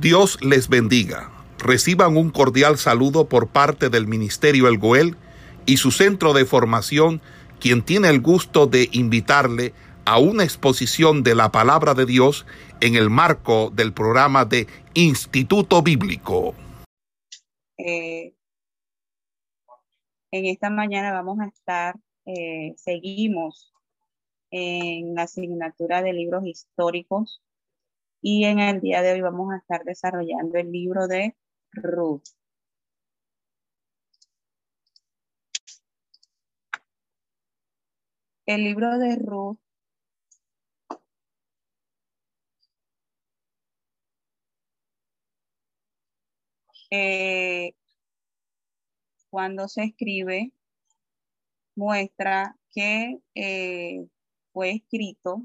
Dios les bendiga. Reciban un cordial saludo por parte del Ministerio El Goel y su centro de formación, quien tiene el gusto de invitarle a una exposición de la palabra de Dios en el marco del programa de Instituto Bíblico. Eh, en esta mañana vamos a estar, eh, seguimos en la asignatura de libros históricos y en el día de hoy vamos a estar desarrollando el libro de Ruth. El libro de Ruth eh, cuando se escribe muestra que eh, fue escrito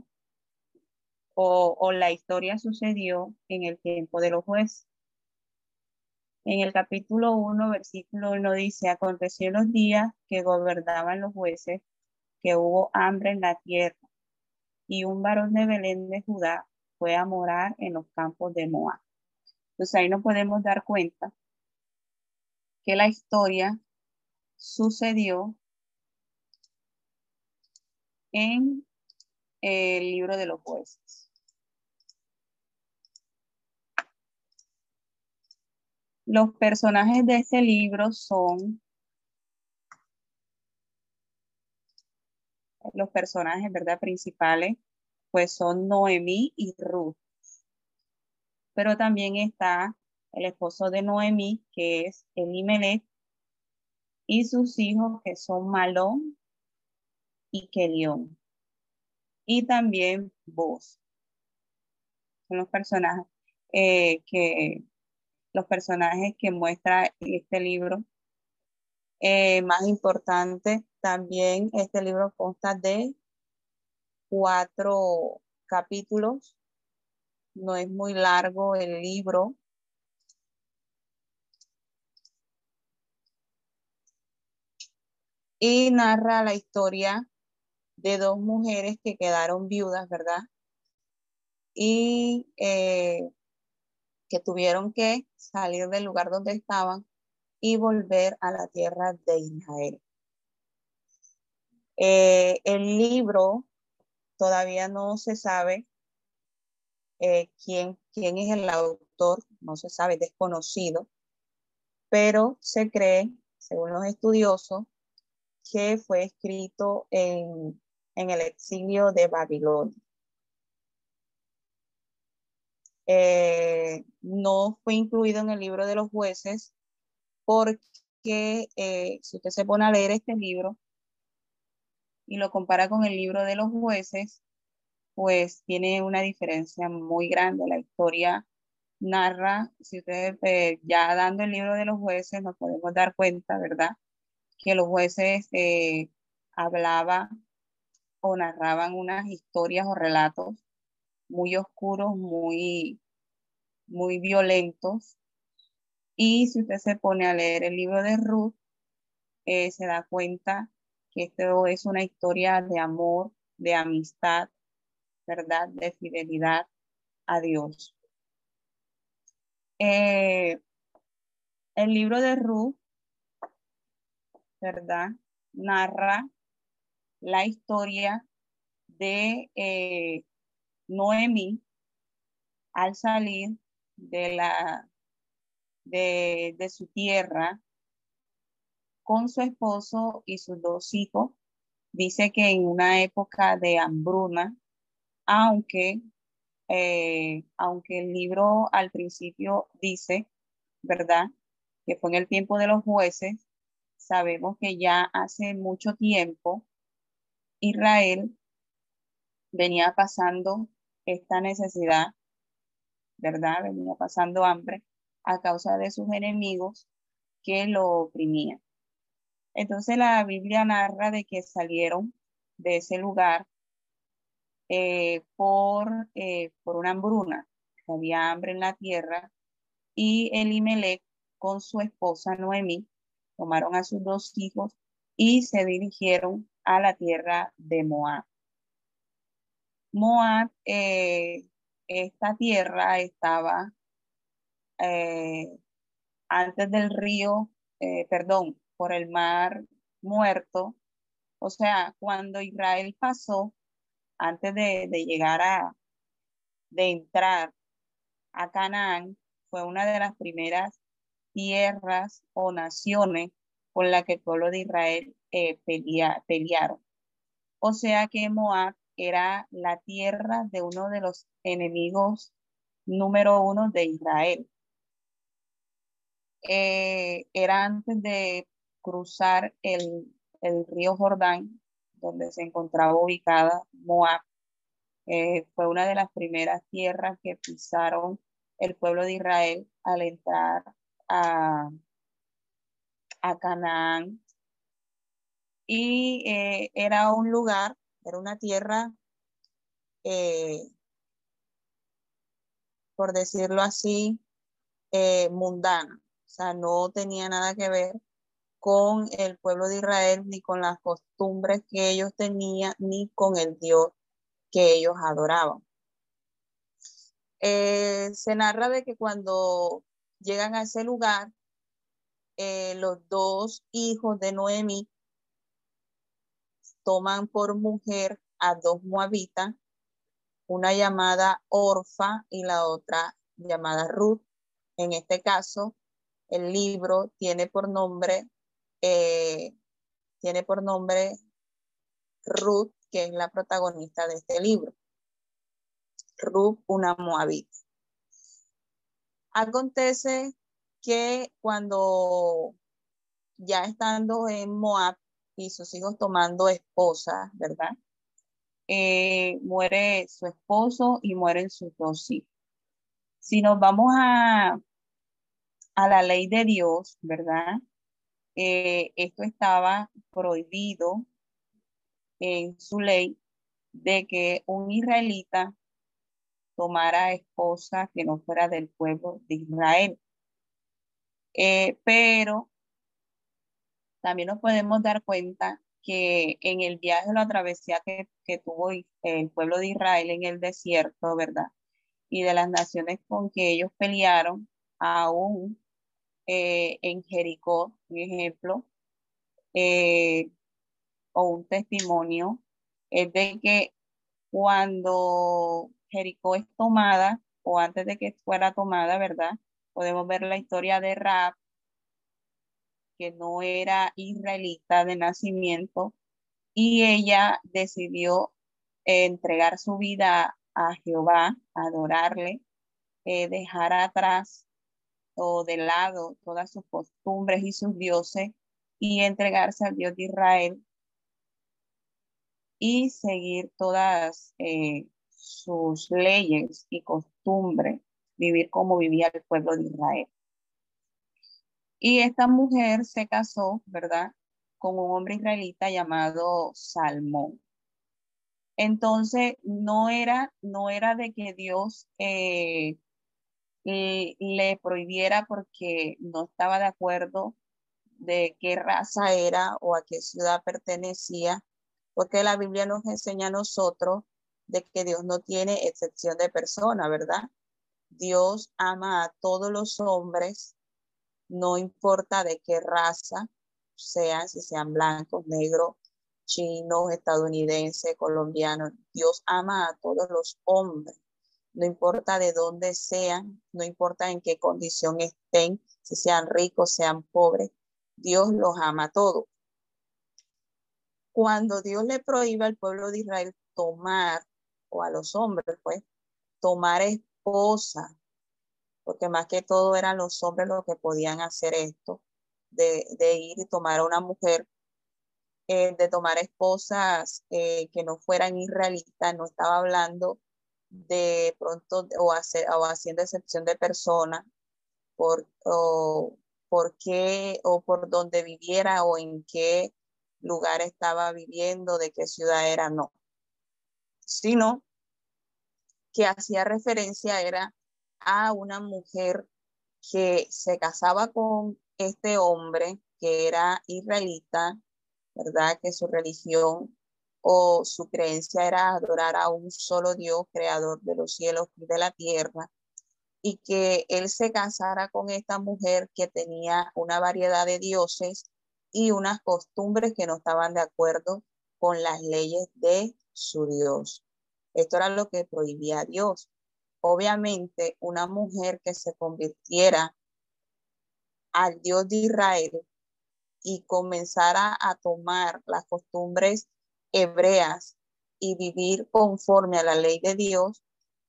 o, la historia sucedió en el tiempo de los jueces. En el capítulo 1, versículo 1 dice, aconteció los días que gobernaban los jueces que hubo hambre en la tierra y un varón de Belén de Judá fue a morar en los campos de Moab. Entonces ahí nos podemos dar cuenta que la historia sucedió en el libro de los jueces. Los personajes de este libro son los personajes, ¿verdad? Principales, pues son Noemí y Ruth. Pero también está el esposo de Noemí, que es Elimelech, y sus hijos, que son Malón y Kelión y también voz. Son los personajes eh, que los personajes que muestra este libro. Eh, más importante, también este libro consta de cuatro capítulos. No es muy largo el libro. Y narra la historia de dos mujeres que quedaron viudas, ¿verdad? Y eh, que tuvieron que salir del lugar donde estaban y volver a la tierra de Israel. Eh, el libro todavía no se sabe eh, quién, quién es el autor, no se sabe, desconocido, pero se cree, según los estudiosos, que fue escrito en en el exilio de Babilonia. Eh, no fue incluido en el libro de los jueces porque eh, si usted se pone a leer este libro y lo compara con el libro de los jueces, pues tiene una diferencia muy grande. La historia narra, si usted eh, ya dando el libro de los jueces nos podemos dar cuenta, ¿verdad? Que los jueces hablaban o narraban unas historias o relatos muy oscuros, muy, muy violentos. Y si usted se pone a leer el libro de Ruth, eh, se da cuenta que esto es una historia de amor, de amistad, ¿verdad? De fidelidad a Dios. Eh, el libro de Ruth, ¿verdad? Narra la historia de eh, Noemí al salir de, la, de, de su tierra con su esposo y sus dos hijos. Dice que en una época de hambruna, aunque, eh, aunque el libro al principio dice, ¿verdad? Que fue en el tiempo de los jueces, sabemos que ya hace mucho tiempo Israel venía pasando esta necesidad, ¿verdad? Venía pasando hambre a causa de sus enemigos que lo oprimían. Entonces la Biblia narra de que salieron de ese lugar eh, por, eh, por una hambruna, había hambre en la tierra, y Elimelech con su esposa Noemí tomaron a sus dos hijos y se dirigieron a la tierra de Moab. Moab, eh, esta tierra estaba eh, antes del río, eh, perdón, por el mar muerto. O sea, cuando Israel pasó, antes de, de llegar a, de entrar a Canaán, fue una de las primeras tierras o naciones con la que el pueblo de Israel eh, pelearon. O sea que Moab era la tierra de uno de los enemigos número uno de Israel. Eh, era antes de cruzar el, el, río Jordán, donde se encontraba ubicada Moab. Eh, fue una de las primeras tierras que pisaron el pueblo de Israel al entrar a, a Canaán. Y eh, era un lugar, era una tierra, eh, por decirlo así, eh, mundana. O sea, no tenía nada que ver con el pueblo de Israel, ni con las costumbres que ellos tenían, ni con el Dios que ellos adoraban. se narra de que cuando llegan a ese lugar, eh, los dos hijos de Noemi toman por mujer a dos moabitas, una llamada Orfa y la otra llamada Ruth. En este caso, el libro tiene por nombre, eh, tiene por nombre Ruth, que es la protagonista de este libro. Ruth, una moabita. Acontece que cuando ya estando en Moab y sus hijos tomando esposa, ¿verdad? Eh, muere su esposo y mueren sus dos hijos. Si nos vamos a, a la ley de Dios, ¿verdad? Eh, esto estaba prohibido en su ley de que un israelita tomara esposa que no fuera del pueblo de Israel. Eh, pero también nos podemos dar cuenta que en el viaje, la travesía que, que tuvo el pueblo de Israel en el desierto, ¿verdad? Y de las naciones con que ellos pelearon, aún eh, en Jericó, un ejemplo, eh, o un testimonio, es de que cuando Jericó es tomada, o antes de que fuera tomada, ¿verdad? Podemos ver la historia de Rab, que no era israelita de nacimiento, y ella decidió entregar su vida a Jehová, adorarle, eh, dejar atrás o de lado todas sus costumbres y sus dioses y entregarse al Dios de Israel y seguir todas eh, sus leyes y costumbres vivir como vivía el pueblo de Israel. Y esta mujer se casó, ¿verdad? Con un hombre israelita llamado Salmón. Entonces, no era, no era de que Dios eh, le prohibiera porque no estaba de acuerdo de qué raza era o a qué ciudad pertenecía, porque la Biblia nos enseña a nosotros de que Dios no tiene excepción de persona, ¿verdad? Dios ama a todos los hombres, no importa de qué raza sean, si sean blancos, negros, chinos, estadounidenses, colombianos. Dios ama a todos los hombres, no importa de dónde sean, no importa en qué condición estén, si sean ricos, sean pobres. Dios los ama a todos. Cuando Dios le prohíbe al pueblo de Israel tomar, o a los hombres, pues, tomar esposa, porque más que todo eran los hombres los que podían hacer esto, de, ir y tomar a una mujer, eh, de tomar esposas eh, que no fueran israelitas, no estaba hablando de pronto o, hacer, o haciendo excepción de persona por, o, por qué o por dónde viviera o en qué lugar estaba viviendo, de qué ciudad era, no, sino que hacía referencia era a una mujer que se casaba con este hombre que era israelita, ¿verdad? Que su religión o su creencia era adorar a un solo Dios, creador de los cielos y de la tierra. y que él se casara con esta mujer que tenía una variedad de dioses y unas costumbres que no estaban de acuerdo con las leyes de su Dios. Esto era lo que prohibía Dios. Obviamente, una mujer que se convirtiera al Dios de Israel y comenzara a tomar las costumbres hebreas y vivir conforme a la ley de Dios,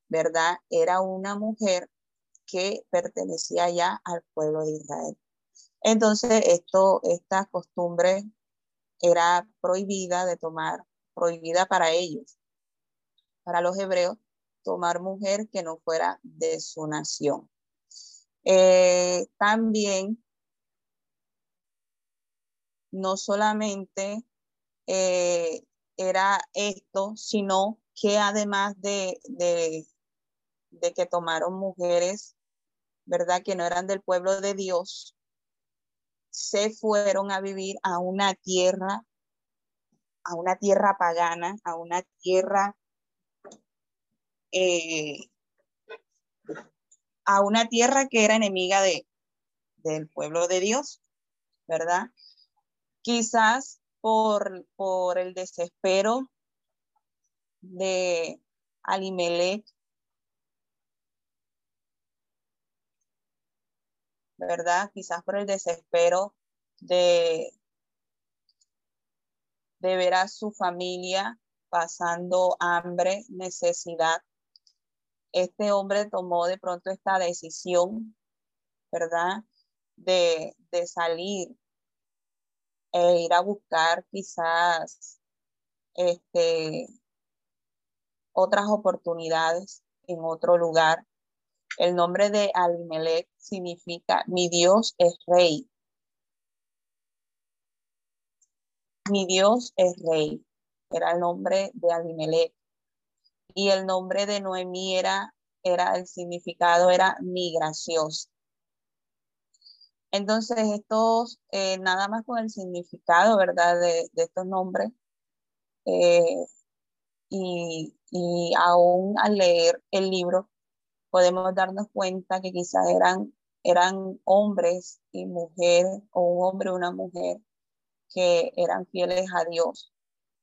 ¿verdad? Era una mujer que pertenecía ya al pueblo de Israel. Entonces, esto, esta costumbre era prohibida de tomar, prohibida para ellos, para los hebreos, tomar mujer que no fuera de su nación. Eh, también, no solamente eh, era esto, sino que además de, de, de que tomaron mujeres, ¿verdad? Que no eran del pueblo de Dios, se fueron a vivir a una tierra, a una tierra pagana, a una tierra, eh, a una tierra que era enemiga de, del pueblo de Dios, ¿verdad? Quizás por, por el desespero de Alimelech, ¿verdad? Quizás por el desespero de, de ver a su familia pasando hambre, necesidad. Este hombre tomó de pronto esta decisión, ¿verdad? De, de salir e ir a buscar quizás este, otras oportunidades en otro lugar. El nombre de Alimelech significa mi Dios es rey. Mi Dios es rey. Era el nombre de Alimelech. Y el nombre de Noemí era, era el significado era mi graciosa. Entonces, estos, eh, nada más con el significado, ¿verdad? De, estos nombres. Eh, y, y aún al leer el libro, podemos darnos cuenta que quizás eran, eran hombres y mujeres, o un hombre y una mujer, que eran fieles a Dios,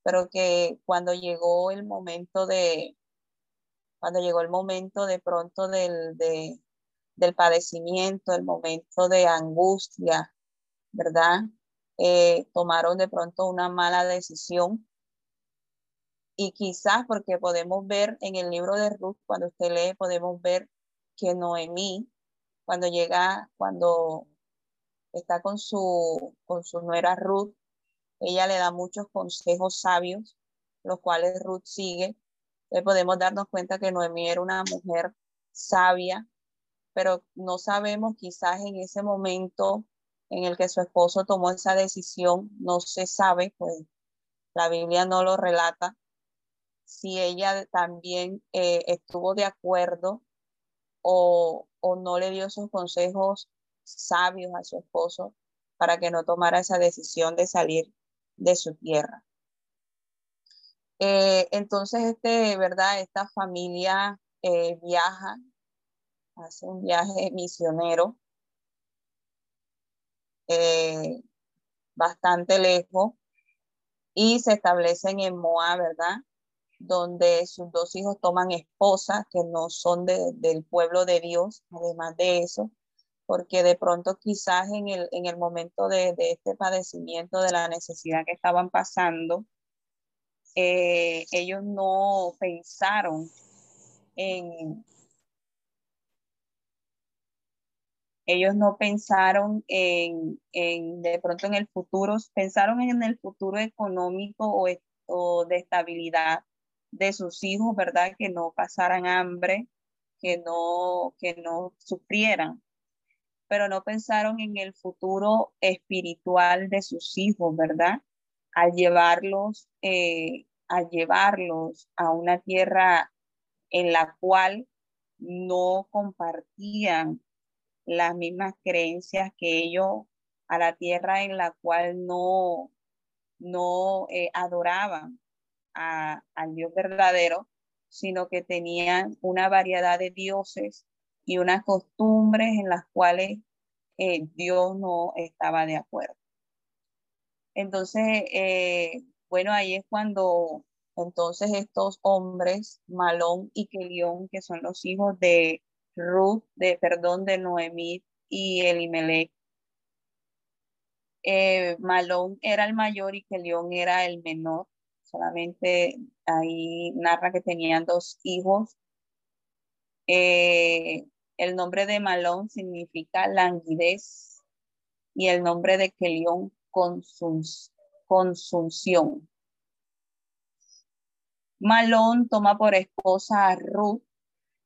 pero que cuando llegó el momento de, cuando llegó el momento de pronto del, del padecimiento, el momento de angustia, ¿verdad? Eh, tomaron de pronto una mala decisión y quizás porque podemos ver en el libro de Ruth, cuando usted lee, podemos ver que Noemí, cuando llega, cuando está con su, con su nuera Ruth, ella le da muchos consejos sabios, los cuales Ruth sigue. Podemos darnos cuenta que Noemí era una mujer sabia, pero no sabemos quizás en ese momento en el que su esposo tomó esa decisión, no se sabe, pues la Biblia no lo relata, si ella también eh, estuvo de acuerdo o, no le dio sus consejos sabios a su esposo para que no tomara esa decisión de salir de su tierra. Eh, entonces, este, ¿verdad? Esta familia eh, viaja, hace un viaje misionero bastante lejos y se establecen en Moab, ¿verdad? donde sus dos hijos toman esposas que no son del pueblo de Dios, además de eso, porque de pronto quizás en el, en el momento de, este padecimiento, de la necesidad que estaban pasando, eh, ellos no pensaron en, ellos no pensaron en, en, de pronto en el futuro, pensaron en el futuro económico o, o de estabilidad de sus hijos, ¿verdad? Que no pasaran hambre, que no, que no sufrieran, pero no pensaron en el futuro espiritual de sus hijos, ¿verdad? Al llevarlos, eh, al llevarlos a una tierra en la cual no compartían las mismas creencias que ellos, a la tierra en la cual no, no eh, adoraban al Dios verdadero, sino que tenían una variedad de dioses y unas costumbres en las cuales eh, Dios no estaba de acuerdo. Entonces, eh, bueno, ahí es cuando entonces estos hombres, Malón y Kelión, que son los hijos de Ruth, de perdón, de Noemí y Elimelech, eh, Malón era el mayor y Kelión era el menor. Solamente ahí narra que tenían dos hijos. Eh, el nombre de Malón significa languidez y el nombre de Kelión consunción. Malón toma por esposa a Ruth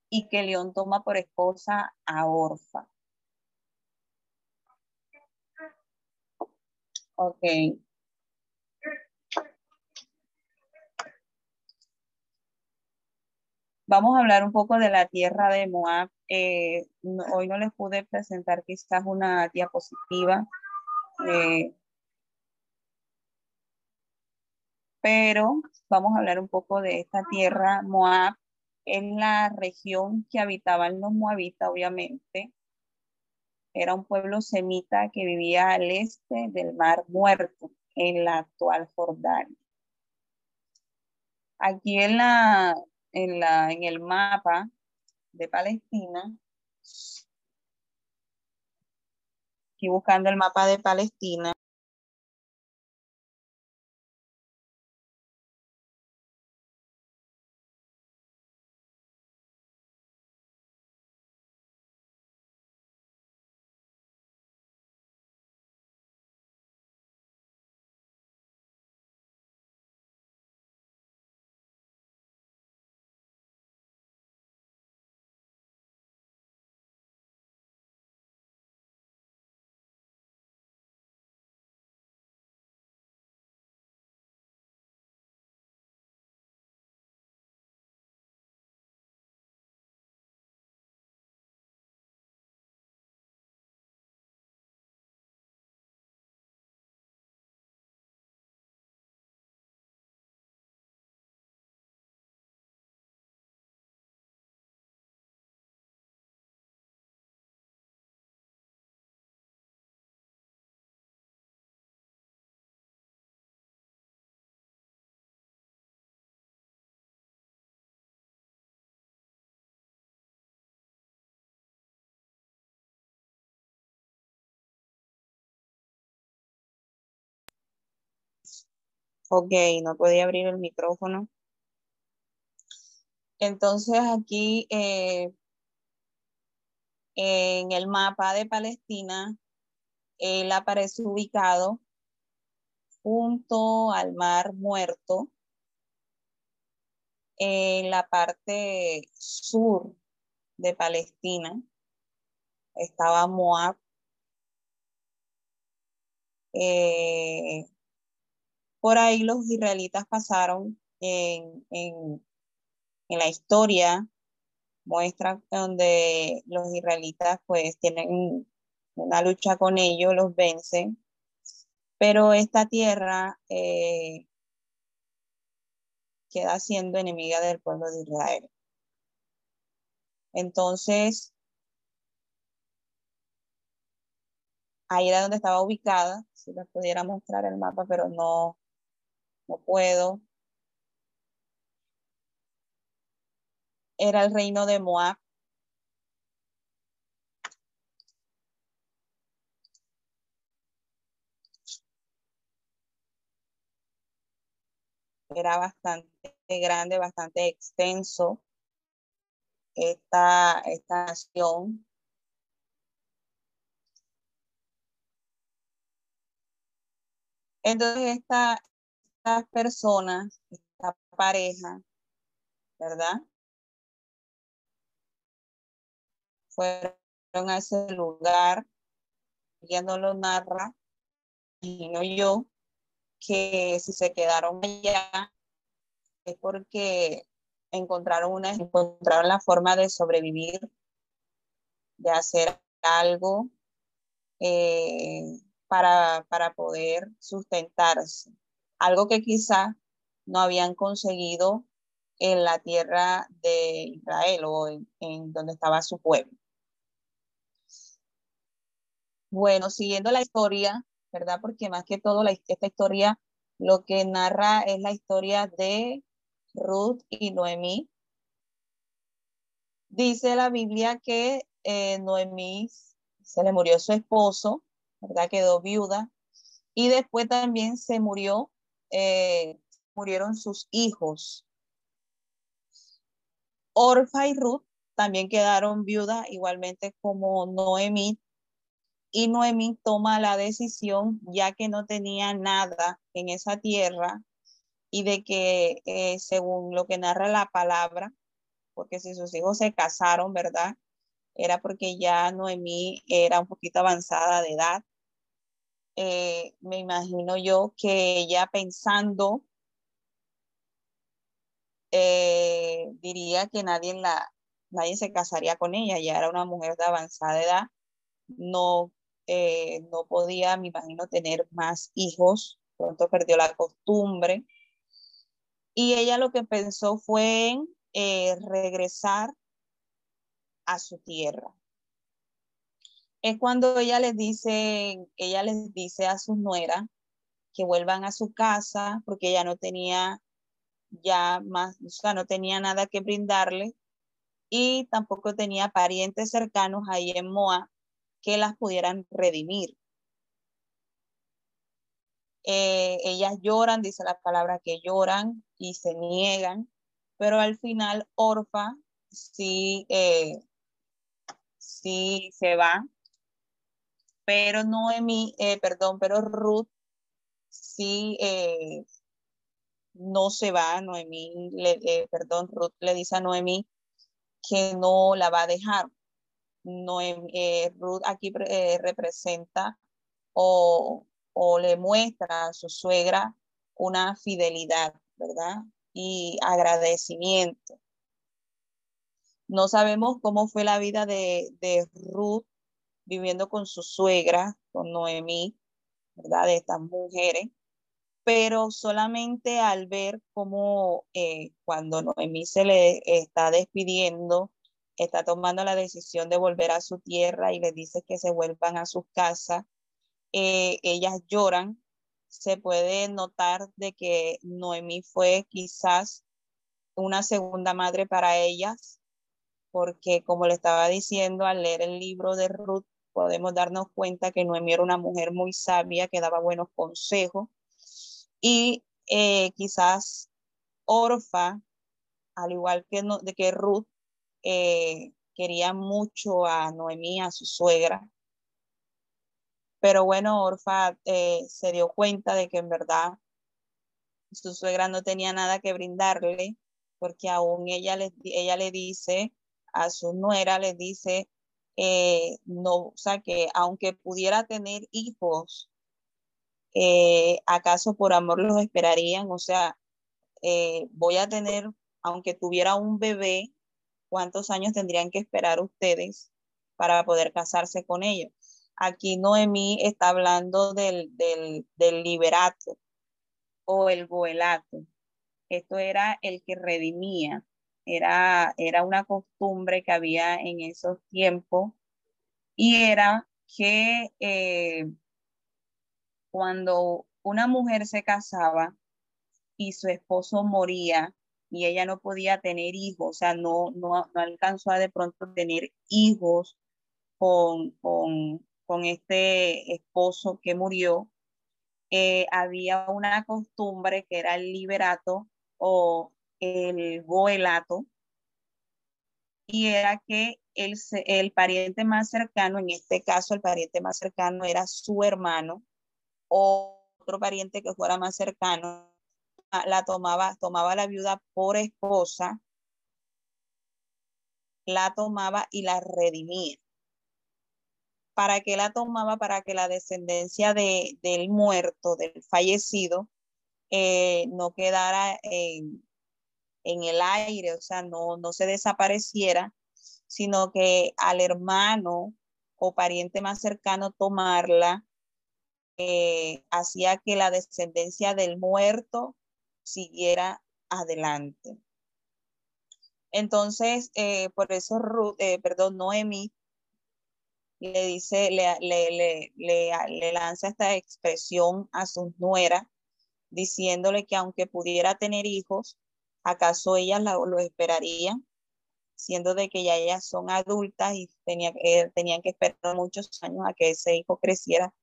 y Kelión toma por esposa a Orfa. Ok. Vamos a hablar un poco de la tierra de Moab. Eh, hoy no les pude presentar quizás una diapositiva, eh, pero vamos a hablar un poco de esta tierra. Moab en la región que habitaban los moabitas, obviamente. Era un pueblo semita que vivía al este del Mar Muerto, en la actual Jordania. Aquí en, la, en, la, en el mapa de Palestina, aquí buscando el mapa de Palestina, Ok, no podía abrir el micrófono. Entonces aquí eh, en el mapa de Palestina, él aparece ubicado junto al mar muerto en la parte sur de Palestina. Estaba Moab. Eh, por ahí los israelitas pasaron en, la historia, muestra donde los israelitas pues tienen una lucha con ellos, los vencen, pero esta tierra eh, queda siendo enemiga del pueblo de Israel. Entonces, ahí era donde estaba ubicada, si les pudiera mostrar el mapa, pero no, puedo. Era el reino de Moab. Era bastante grande, bastante extenso esta, esta nación. Entonces, esta, personas, esta pareja, ¿verdad? Fueron a ese lugar, ya no lo narra, y no yo, que si se quedaron allá es porque encontraron una, encontraron la forma de sobrevivir, de hacer algo eh, para, para poder sustentarse algo que quizá no habían conseguido en la tierra de Israel o en, donde estaba su pueblo. Bueno, siguiendo la historia, ¿verdad? Porque más que todo esta historia lo que narra es la historia de Ruth y Noemí. Dice la Biblia que eh, Noemí se le murió su esposo, ¿verdad? Quedó viuda. Y después también se murió, eh, murieron sus hijos. Orfa y Ruth también quedaron viudas, igualmente como Noemí. Y Noemí toma la decisión, ya que no tenía nada en esa tierra, y de que, eh, según lo que narra la palabra, porque si sus hijos se casaron, ¿verdad? Era porque ya Noemí era un poquito avanzada de edad. Eh, me imagino yo que ella pensando, eh, diría que nadie, la, nadie se casaría con ella, ya era una mujer de avanzada edad, no, no podía, me imagino, tener más hijos, pronto perdió la costumbre y ella lo que pensó fue en eh, regresar a su tierra. Es cuando ella les dice, ella les dice a sus nueras que vuelvan a su casa porque ella no tenía ya más, o sea, no tenía nada que brindarle y tampoco tenía parientes cercanos ahí en Moa que las pudieran redimir. Eh, ellas lloran, dice la palabra que lloran y se niegan, pero al final Orfa sí, eh, sí se va, pero Noemi, eh, perdón, pero Ruth sí no se va, Noemi, le, perdón, Ruth le dice a Noemi que no la va a dejar. Noemi, Ruth aquí representa o o le muestra a su suegra una fidelidad, ¿verdad? Y agradecimiento. No sabemos cómo fue la vida de, Ruth viviendo con su suegra, con Noemí, ¿verdad? De estas mujeres, pero solamente al ver cómo eh, cuando Noemí se le está despidiendo, está tomando la decisión de volver a su tierra y le dice que se vuelvan a sus casas, eh, ellas lloran, se puede notar de que Noemí fue quizás una segunda madre para ellas, porque como le estaba diciendo al leer el libro de Ruth, podemos darnos cuenta que Noemí era una mujer muy sabia que daba buenos consejos y eh, quizás Orfa, al igual que, de que Ruth, eh, quería mucho a Noemí, a su suegra, pero bueno, Orfa eh, se dio cuenta de que en verdad su suegra no tenía nada que brindarle, porque aún ella ella le dice a su nuera, le dice, eh, no, o sea, que aunque pudiera tener hijos, eh, ¿acaso por amor los esperarían? O sea, voy a tener, aunque tuviera un bebé, ¿cuántos años tendrían que esperar ustedes para poder casarse con ellos? Aquí Noemí está hablando del, del, liberato o el goelato. Esto era el que redimía. Era, era una costumbre que había en esos tiempos y era que eh, cuando una mujer se casaba y su esposo moría y ella no podía tener hijos, o sea, no, no, no alcanzó a de pronto tener hijos con, con, con este esposo que murió, eh, había una costumbre que era el liberato o el goelato, y era que el, el pariente más cercano, en este caso el pariente más cercano era su hermano o otro pariente que fuera más cercano, la tomaba, tomaba la viuda por esposa, la tomaba y la redimía. Para que la tomaba para que la descendencia de, del muerto, del fallecido, eh, no quedara en, en, el aire, o sea, no, no se desapareciera, sino que al hermano o pariente más cercano tomarla, eh, hacía que la descendencia del muerto siguiera adelante. Entonces, eh, por eso, perdón, Noemi le dice, le, le, le, lanza esta expresión a su nuera, diciéndole que aunque pudiera tener hijos, ¿acaso ellas lo esperarían? Siendo de que ya ellas son adultas y eh, tenían que esperar muchos años a que ese hijo creciera,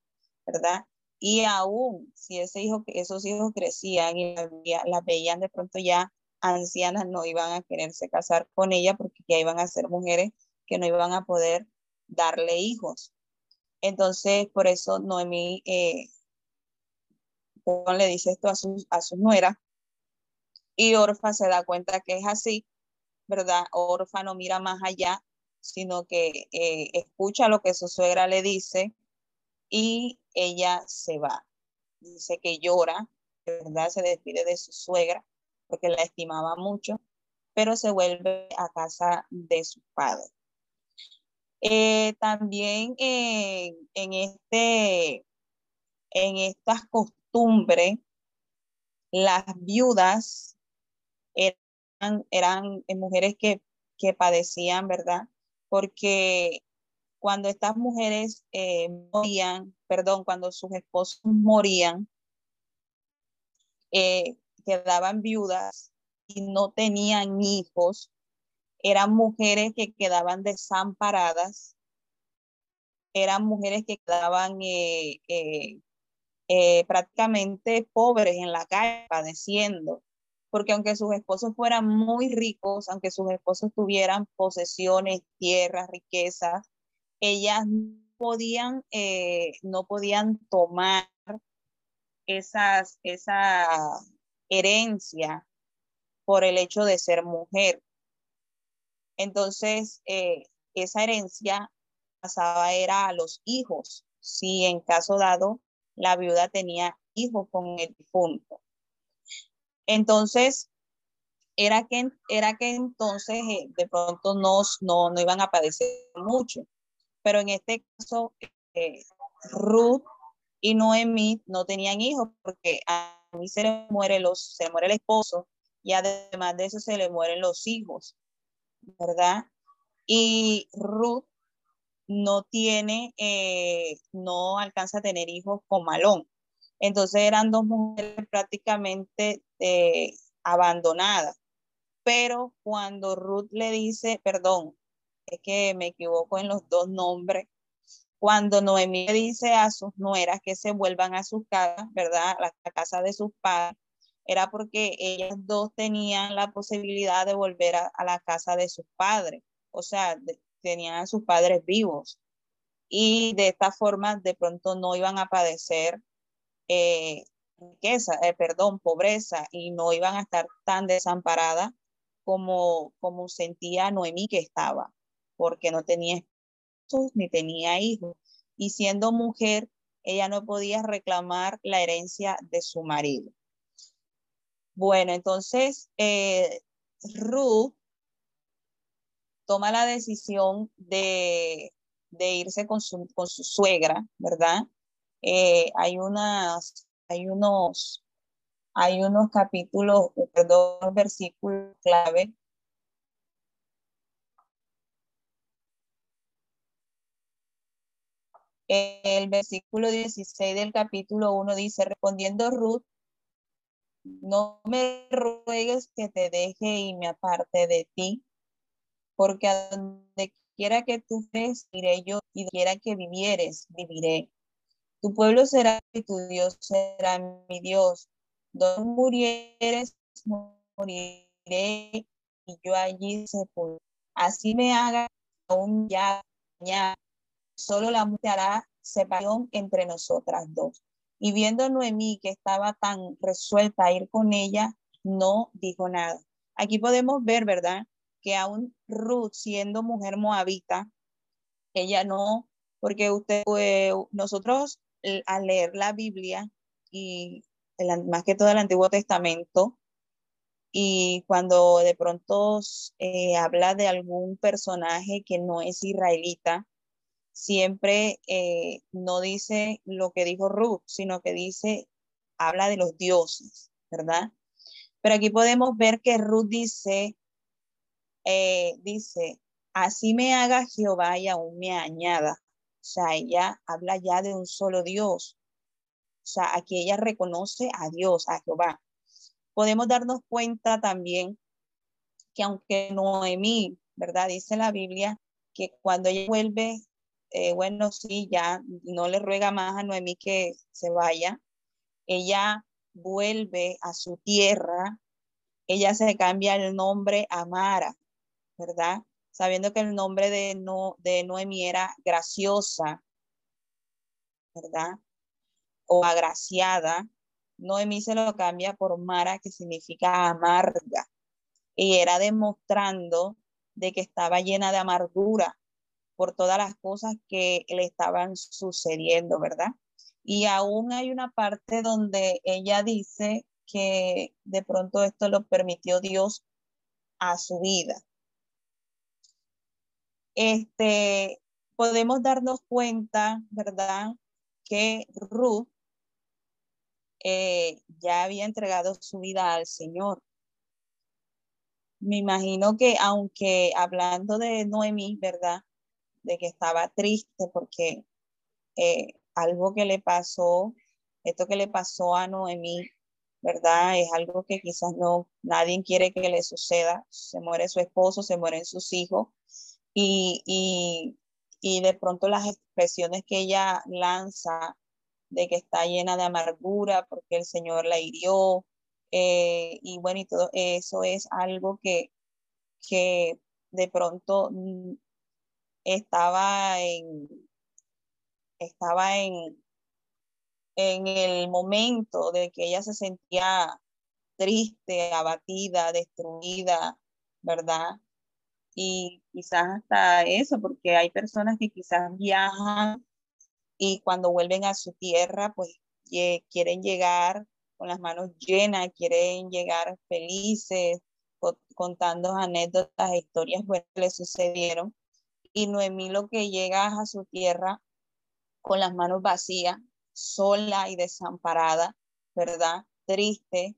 ¿verdad? Y aún si ese hijo, esos hijos crecían y las veían de pronto ya ancianas, no iban a quererse casar con ella porque ya iban a ser mujeres que no iban a poder darle hijos. Entonces, por eso Noemí eh, le dice esto a su, a su nuera y Orfa se da cuenta que es así, ¿verdad? Orfa no mira más allá, sino que eh, escucha lo que su suegra le dice y ella se va. Dice que llora, ¿verdad? Se despide de su suegra porque la estimaba mucho, pero se vuelve a casa de su padre. Eh, también en este, en estas costumbres, las viudas eran, eran mujeres que, que padecían, ¿verdad? Porque cuando estas mujeres eh, morían, perdón, cuando sus esposos morían, eh, quedaban viudas y no tenían hijos, eran mujeres que quedaban desamparadas, eran mujeres que quedaban eh, prácticamente pobres en la calle, padeciendo porque aunque sus esposos fueran muy ricos, aunque sus esposos tuvieran posesiones, tierras, riquezas, ellas podían, eh, no podían tomar esas, esa herencia por el hecho de ser mujer. Entonces, eh, esa herencia pasaba era a los hijos, si en caso dado la viuda tenía hijos con el difunto. Entonces, era que, era que entonces eh, de pronto no, no, iban a padecer mucho. Pero en este caso, eh, Ruth y Noemí no tenían hijos porque a mí se le muere, los, se muere el esposo y además de eso se le mueren los hijos, ¿verdad? Y Ruth no tiene, eh, no alcanza a tener hijos con Malón. Entonces eran dos mujeres prácticamente eh, abandonadas. Pero cuando Ruth le dice, perdón, es que me equivoco en los dos nombres, cuando Noemí le dice a sus nueras que se vuelvan a sus casas, ¿verdad? A la casa de sus padres, era porque ellas dos tenían la posibilidad de volver a, la casa de sus padres, o sea, tenían a sus padres vivos. Y de esta forma, de pronto no iban a padecer eh, riqueza, eh, perdón, pobreza y no iban a estar tan desamparadas como, como sentía Noemí que estaba, porque no tenía esposos ni tenía hijos. Y siendo mujer, ella no podía reclamar la herencia de su marido. Bueno, entonces eh, Ruth toma la decisión de, de irse con su, con su suegra, ¿verdad? Eh, hay unas, hay unos, hay unos capítulos, perdón, versículos clave. El versículo 16 del capítulo 1 dice, respondiendo Ruth, no me ruegues que te deje y me aparte de ti, porque a donde quiera que tú estés, iré yo, y quiera que vivieres, viviré. Tu pueblo será y tu Dios será mi Dios. Donde murieres, moriré y yo allí sepulto. Así me haga aún ya, ya. Solo la muerte hará separación entre nosotras dos. Y viendo Noemí que estaba tan resuelta a ir con ella, no dijo nada. Aquí podemos ver, ¿verdad? Que aún Ruth, siendo mujer moabita, ella no, porque usted, pues, nosotros al leer la Biblia y más que todo el Antiguo Testamento, y cuando de pronto eh, habla de algún personaje que no es israelita, siempre eh, no dice lo que dijo Ruth, sino que dice, habla de los dioses, ¿verdad? Pero aquí podemos ver que Ruth dice, eh, dice, así me haga Jehová y aún me añada, sea, ella habla ya de un solo Dios. O sea, aquí ella reconoce a Dios, a Jehová. Podemos darnos cuenta también que aunque Noemí, ¿verdad? Dice la Biblia que cuando ella vuelve, eh, bueno, sí, ya no le ruega más a Noemí que se vaya. Ella vuelve a su tierra, ella se cambia el nombre a Mara, ¿verdad? Sabiendo que el nombre de, no, de Noemí era graciosa, ¿verdad? O agraciada. Noemí se lo cambia por Mara, que significa amarga. Y era demostrando de que estaba llena de amargura por todas las cosas que le estaban sucediendo, ¿verdad? Y aún hay una parte donde ella dice que de pronto esto lo permitió Dios a su vida. Este, podemos darnos cuenta, ¿verdad? Que Ruth eh, ya había entregado su vida al Señor. Me imagino que aunque hablando de Noemí, ¿verdad? De que estaba triste porque eh, algo que le pasó, esto que le pasó a Noemí, ¿verdad? Es algo que quizás no, nadie quiere que le suceda. Se muere su esposo, se mueren sus hijos y, y, y de pronto las expresiones que ella lanza de que está llena de amargura porque el Señor la hirió. Eh, y bueno, y todo eso es algo que, que de pronto estaba en, estaba en, en el momento de que ella se sentía triste, abatida, destruida, ¿verdad? Y quizás hasta eso, porque hay personas que quizás viajan y cuando vuelven a su tierra, pues quieren llegar con las manos llenas, quieren llegar felices, contando anécdotas, historias buenas que le sucedieron. Y Noemí lo que llega a su tierra con las manos vacías, sola y desamparada, ¿verdad? Triste.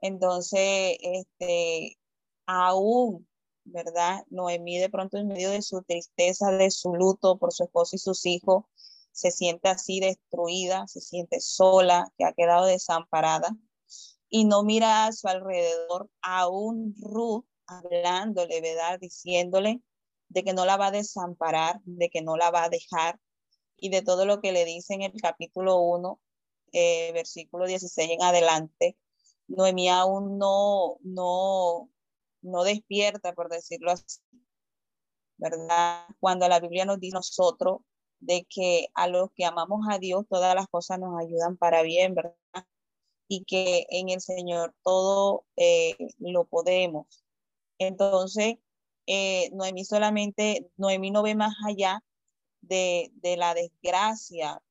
Entonces, este, aún, ¿verdad? Noemí de pronto en medio de su tristeza, de su luto por su esposo y sus hijos, se siente así destruida, se siente sola, que ha quedado desamparada y no mira a su alrededor, aún Ruth hablándole, ¿verdad? Diciéndole de que no la va a desamparar, de que no la va a dejar, y de todo lo que le dice en el capítulo 1, eh, versículo 16 en adelante, Noemí aún no, no, no despierta, por decirlo así, ¿verdad? Cuando la Biblia nos dice nosotros de que a los que amamos a Dios todas las cosas nos ayudan para bien, ¿verdad? Y que en el Señor todo eh, lo podemos. Entonces, eh, Noemí solamente, Noemí no ve más allá de, la desgracia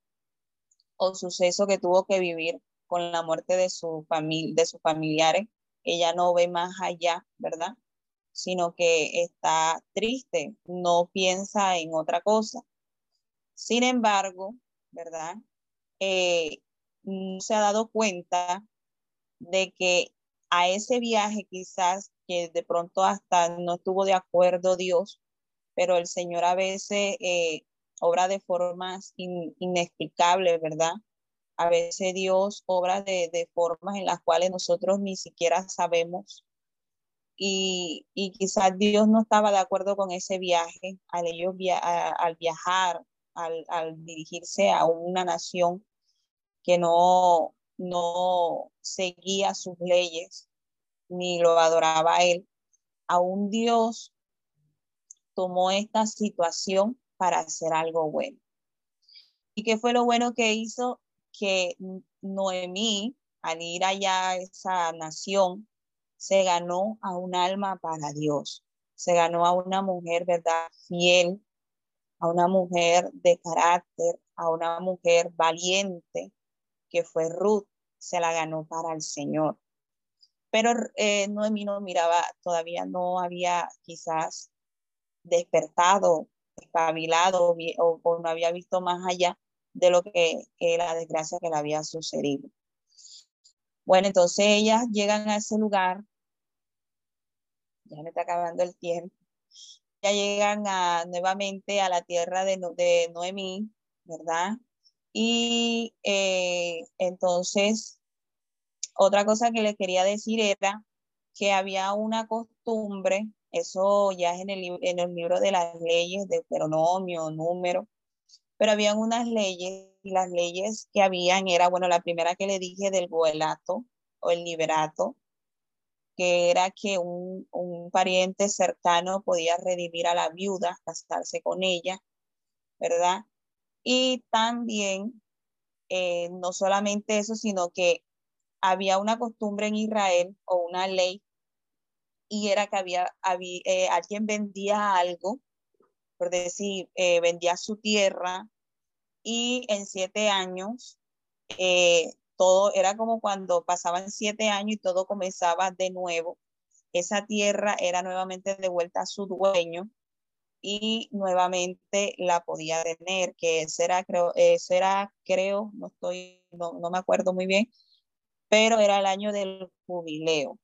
o suceso que tuvo que vivir con la muerte de su familia, de sus familiares, ella no ve más allá, ¿verdad? Sino que está triste, no piensa en otra cosa. Sin embargo, ¿verdad? Eh, no se ha dado cuenta de que a ese viaje quizás que de pronto hasta no estuvo de acuerdo Dios, pero el Señor a veces eh, obra de formas inexplicables, ¿verdad? A veces Dios obra de, formas en las cuales nosotros ni siquiera sabemos. Y, quizás Dios no estaba de acuerdo con ese viaje, al, ellos al viajar, al, al, dirigirse a una nación que no, no seguía sus leyes ni lo adoraba a él. Aún Dios tomó esta situación para hacer algo bueno. ¿Y qué fue lo bueno que hizo? Que Noemí, al ir allá a esa nación, se ganó a un alma para Dios. Se ganó a una mujer, ¿verdad? Fiel, a una mujer de carácter, a una mujer valiente, que fue Ruth, se la ganó para el Señor. Pero eh, Noemí no miraba, todavía no había quizás despertado espabilado o, no había visto más allá de lo que, la desgracia que le había sucedido. Bueno, entonces ellas llegan a ese lugar, ya me está acabando el tiempo, ya llegan a, nuevamente a la tierra de, de Noemí, ¿verdad? Y eh, entonces, otra cosa que le quería decir era que había una costumbre, eso ya es en el, en el libro de las leyes, de Deuteronomio, número, pero habían unas leyes, y las leyes que habían era, bueno, la primera que le dije del goelato o el liberato, que era que un, un pariente cercano podía redimir a la viuda, casarse con ella, ¿verdad? Y también, eh, no solamente eso, sino que había una costumbre en Israel o una ley y era que había, había eh, alguien vendía algo, por decir, eh, vendía su tierra y en siete años todo era como cuando pasaban siete años y todo comenzaba de nuevo. Esa tierra era nuevamente devuelta a su dueño y nuevamente la podía tener, que ese era, creo, ese era, creo, no estoy, no, no me acuerdo muy bien, pero era el año del jubileo.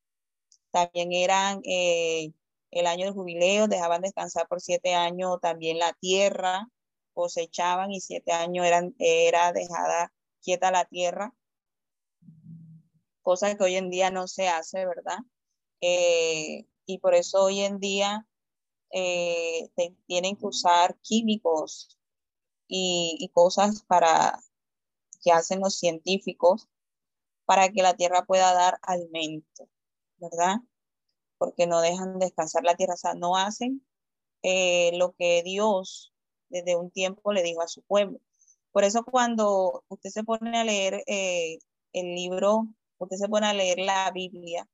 También eran eh, el año del jubileo, dejaban descansar por siete años también la tierra, cosechaban y siete años eran, era dejada quieta la tierra, cosa que hoy en día no se hace, ¿verdad? Eh, y por eso hoy en día eh, tienen que usar químicos y, cosas para que hacen los científicos para que la tierra pueda dar alimento, ¿verdad? Porque no dejan descansar la tierra, o no hacen eh, lo que Dios desde un tiempo le dijo a su pueblo. Por eso cuando usted se pone a leer eh, el libro, usted se pone a leer la Biblia,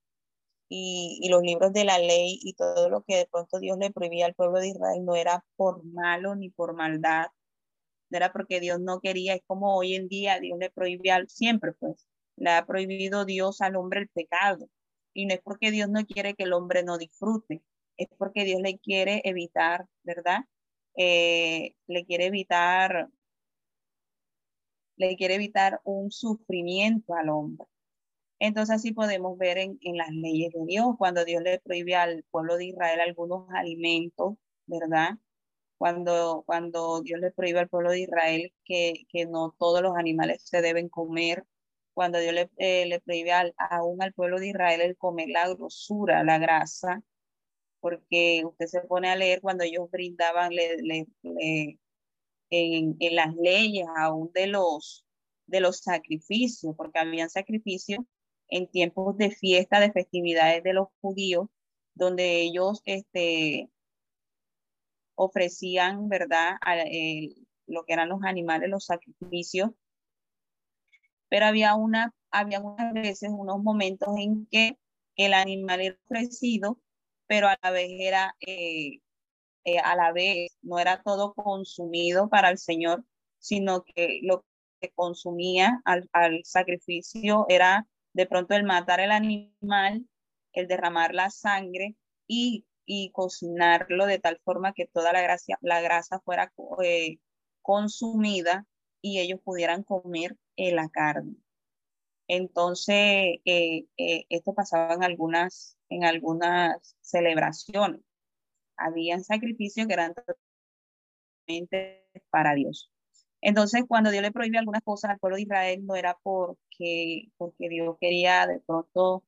y, los libros de la ley y todo lo que de pronto Dios le prohibía al pueblo de Israel no era por malo ni por maldad, no era porque Dios no quería, es como hoy en día Dios le prohibía siempre, pues, le ha prohibido Dios al hombre el pecado. Y no es porque Dios no quiere que el hombre no disfrute, es porque Dios le quiere evitar, ¿verdad? Eh, le quiere evitar, le quiere evitar un sufrimiento al hombre. Entonces así podemos ver en, las leyes de Dios, cuando Dios le prohíbe al pueblo de Israel algunos alimentos, ¿verdad? Cuando, cuando Dios le prohíbe al pueblo de Israel que, que no todos los animales se deben comer, cuando Dios le, eh, le prohíbe al, aún al pueblo de Israel el comer la grosura, la grasa, porque usted se pone a leer cuando ellos brindaban le, en, en, las leyes aún de los, de los sacrificios, porque habían sacrificios en tiempos de fiesta, de festividades de los judíos, donde ellos este, ofrecían, ¿verdad?, lo que eran los animales, los sacrificios. Pero había, una, había unas veces, unos momentos en que el animal era ofrecido, pero a la vez era, eh, eh, a la vez no era todo consumido para el Señor, sino que lo que consumía al, sacrificio era de pronto el matar el animal, el derramar la sangre y, y cocinarlo de tal forma que toda la, gracia, la grasa fuera eh, consumida y ellos pudieran comer eh, la carne. Entonces, eh, esto pasaba en algunas, en algunas celebraciones. Habían sacrificios que eran totalmente para Dios. Entonces, cuando Dios le prohíbe algunas cosas al pueblo de Israel, no era porque, porque Dios quería de pronto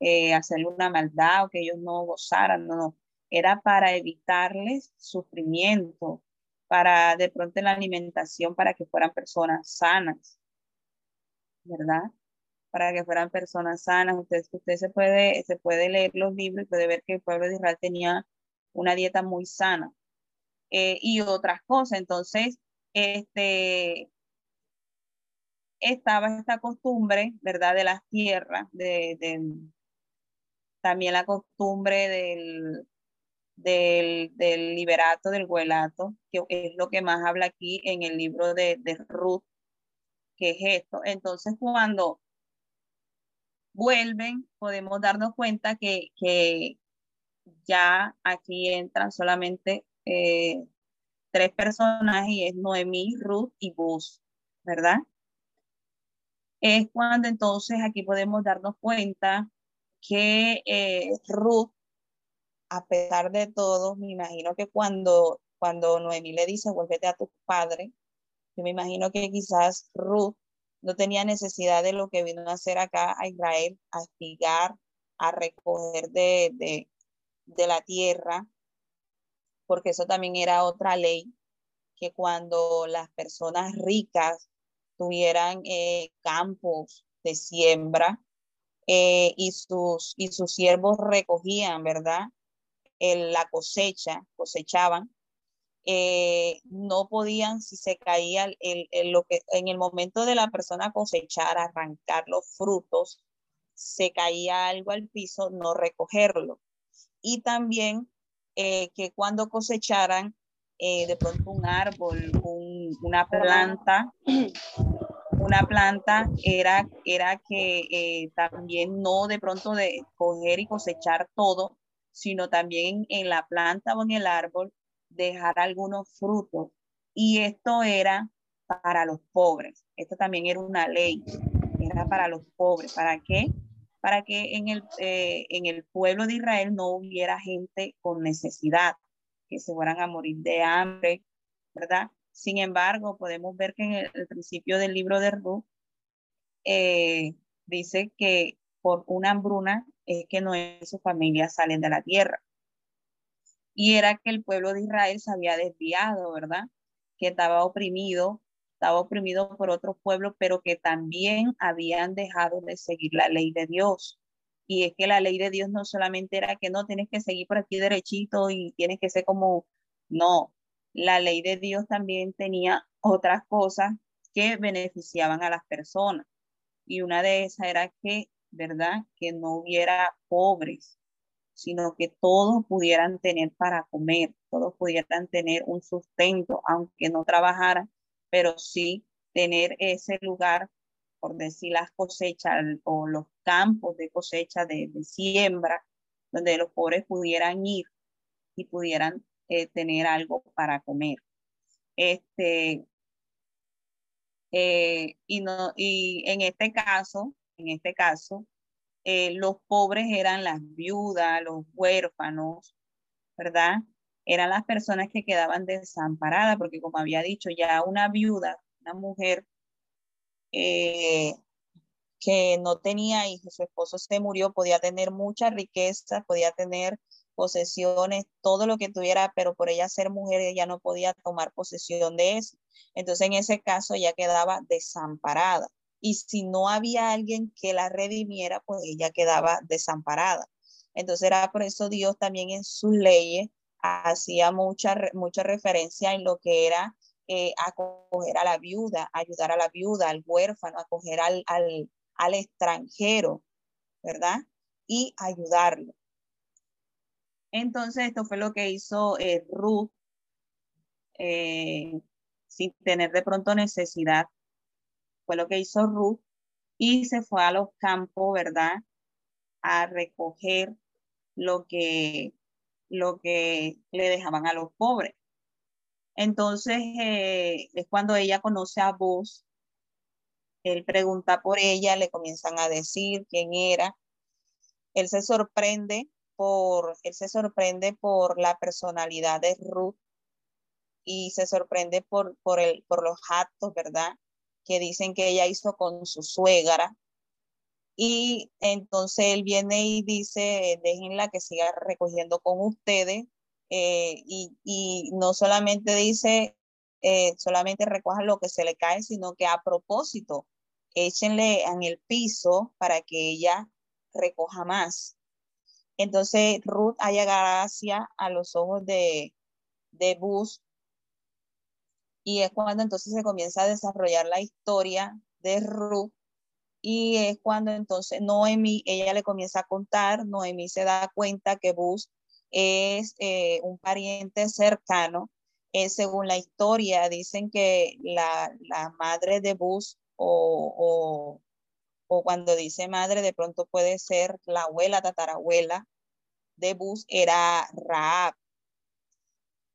eh, hacerle una maldad o que ellos no gozaran, no, no. Era para evitarles sufrimiento, para de pronto la alimentación, para que fueran personas sanas, ¿verdad? Para que fueran personas sanas. Usted, usted se, puede, se puede leer los libros y puede ver que el pueblo de Israel tenía una dieta muy sana eh, y otras cosas. Entonces, este, estaba esta costumbre, ¿verdad? De las tierras, de, también la costumbre del, del, del, liberato, del huelato, que es lo que más habla aquí en el libro de, de Ruth, que es esto. Entonces, cuando vuelven, podemos darnos cuenta que, que ya aquí entran solamente eh, tres personajes y es Noemí, Ruth y Bus, ¿verdad? Es cuando entonces aquí podemos darnos cuenta que eh, Ruth a pesar de todo, me imagino que cuando, cuando Noemí le dice, vuélvete a tu padre, yo me imagino que quizás Ruth no tenía necesidad de lo que vino a hacer acá a Israel, a espigar, a recoger de, de, de la tierra, porque eso también era otra ley, que cuando las personas ricas tuvieran eh, campos de siembra eh, y, sus, y sus siervos recogían, ¿verdad? la cosecha, cosechaban, eh, no podían, si se caía el, lo que en el momento de la persona cosechar, arrancar los frutos, se caía algo al piso, no recogerlo. Y también eh, que cuando cosecharan, eh, de pronto un árbol, una planta, una planta era, era que también no de pronto de coger y cosechar todo, sino también en la planta o en el árbol dejar algunos frutos. Y esto era para los pobres. Esto también era una ley. Era para los pobres. ¿Para qué? Para que en el, eh, en el pueblo de Israel no hubiera gente con necesidad, que se fueran a morir de hambre, ¿verdad? Sin embargo, podemos ver que en el, principio del libro de Ruth eh, dice que por una hambruna es que no y su familia salen de la tierra. Y era que el pueblo de Israel se había desviado, ¿verdad? Que estaba oprimido, estaba oprimido por otros pueblos, pero que también habían dejado de seguir la ley de Dios. Y es que la ley de Dios no solamente era que no tienes que seguir por aquí derechito y tienes que ser como, no, la ley de Dios también tenía otras cosas que beneficiaban a las personas. Y una de esas era que ¿verdad? Que no hubiera pobres, sino que todos pudieran tener para comer, todos pudieran tener un sustento, aunque no trabajaran, pero sí tener ese lugar, por decir las cosechas o los campos de cosecha de, siembra, donde los pobres pudieran ir y pudieran eh, tener algo para comer. Este, eh, y, no, y en este caso, en este caso, eh, los pobres eran las viudas, los huérfanos, ¿verdad? Eran las personas que quedaban desamparadas, porque como había dicho, ya una viuda, una mujer eh, que no tenía hijos, su esposo se murió, podía tener mucha riqueza, podía tener posesiones, todo lo que tuviera, pero por ella ser mujer, ella no podía tomar posesión de eso. Entonces, en ese caso, ella quedaba desamparada y si no había alguien que la redimiera, pues ella quedaba desamparada. Entonces era por eso Dios también en sus leyes hacía mucha, referencia en lo que era eh, acoger a la viuda, ayudar a la viuda, al huérfano, acoger al, al, al extranjero, ¿verdad? Y ayudarlo. Entonces esto fue lo que hizo eh, Ruth eh, sin tener de pronto necesidad fue lo que hizo Ruth y se fue a los campos, ¿verdad? A recoger lo que, lo que le dejaban a los pobres. Entonces eh, es cuando ella conoce a vos, él pregunta por ella, le comienzan a decir quién era. Él se sorprende por, él se sorprende por la personalidad de Ruth y se sorprende por, por, el, por los actos, ¿verdad? Que dicen que ella hizo con su suegra. Y entonces él viene y dice, déjenla que siga recogiendo con ustedes. Eh, y, no solamente dice, eh, solamente recojan lo que se le cae, sino que a propósito, échenle en el piso para que ella recoja más. Entonces Ruth haya gracia a los ojos de, de Bus y es cuando entonces se comienza a desarrollar la historia de Ruth y es cuando entonces Noemi, ella le comienza a contar, Noemi se da cuenta que Bus es eh, un pariente cercano. Eh, según la historia, dicen que la, madre de Bus o, o, cuando dice madre, de pronto puede ser la abuela, tatarabuela de Bus, era Raab.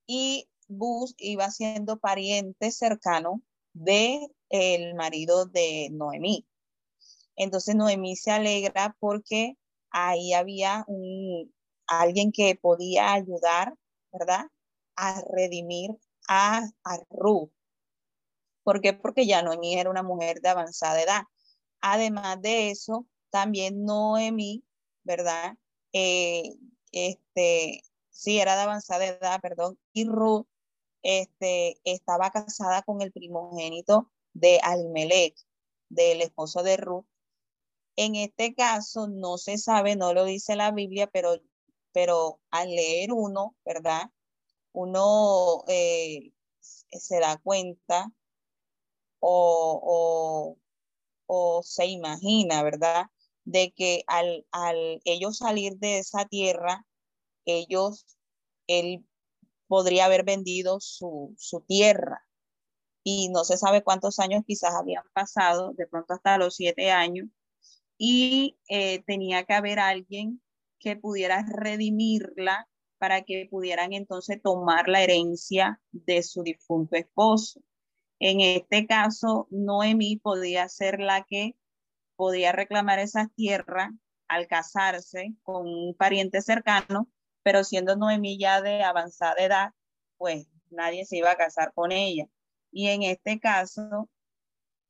Y Bus iba siendo pariente cercano de el marido de Noemí. Entonces Noemí se alegra porque ahí había un, alguien que podía ayudar, ¿verdad? A redimir a, a Ruth. ¿Por qué? Porque ya Noemí era una mujer de avanzada edad. Además de eso, también Noemí, ¿verdad? Eh, este, sí, era de avanzada edad, perdón, y Ruth este, estaba casada con el primogénito de Alimelech, del esposo de Ruth. En este caso no se sabe, no lo dice la Biblia, pero, pero al leer uno, ¿verdad? Uno eh, se da cuenta o, o, se imagina, ¿verdad? De que al, al ellos salir de esa tierra, ellos, él podría haber vendido su, su tierra. Y no se sabe cuántos años quizás habían pasado, de pronto hasta los siete años, y eh, tenía que haber alguien que pudiera redimirla para que pudieran entonces tomar la herencia de su difunto esposo. En este caso, Noemí podía ser la que podía reclamar esa tierra al casarse con un pariente cercano pero siendo Noemí ya de avanzada edad, pues nadie se iba a casar con ella. Y en este caso,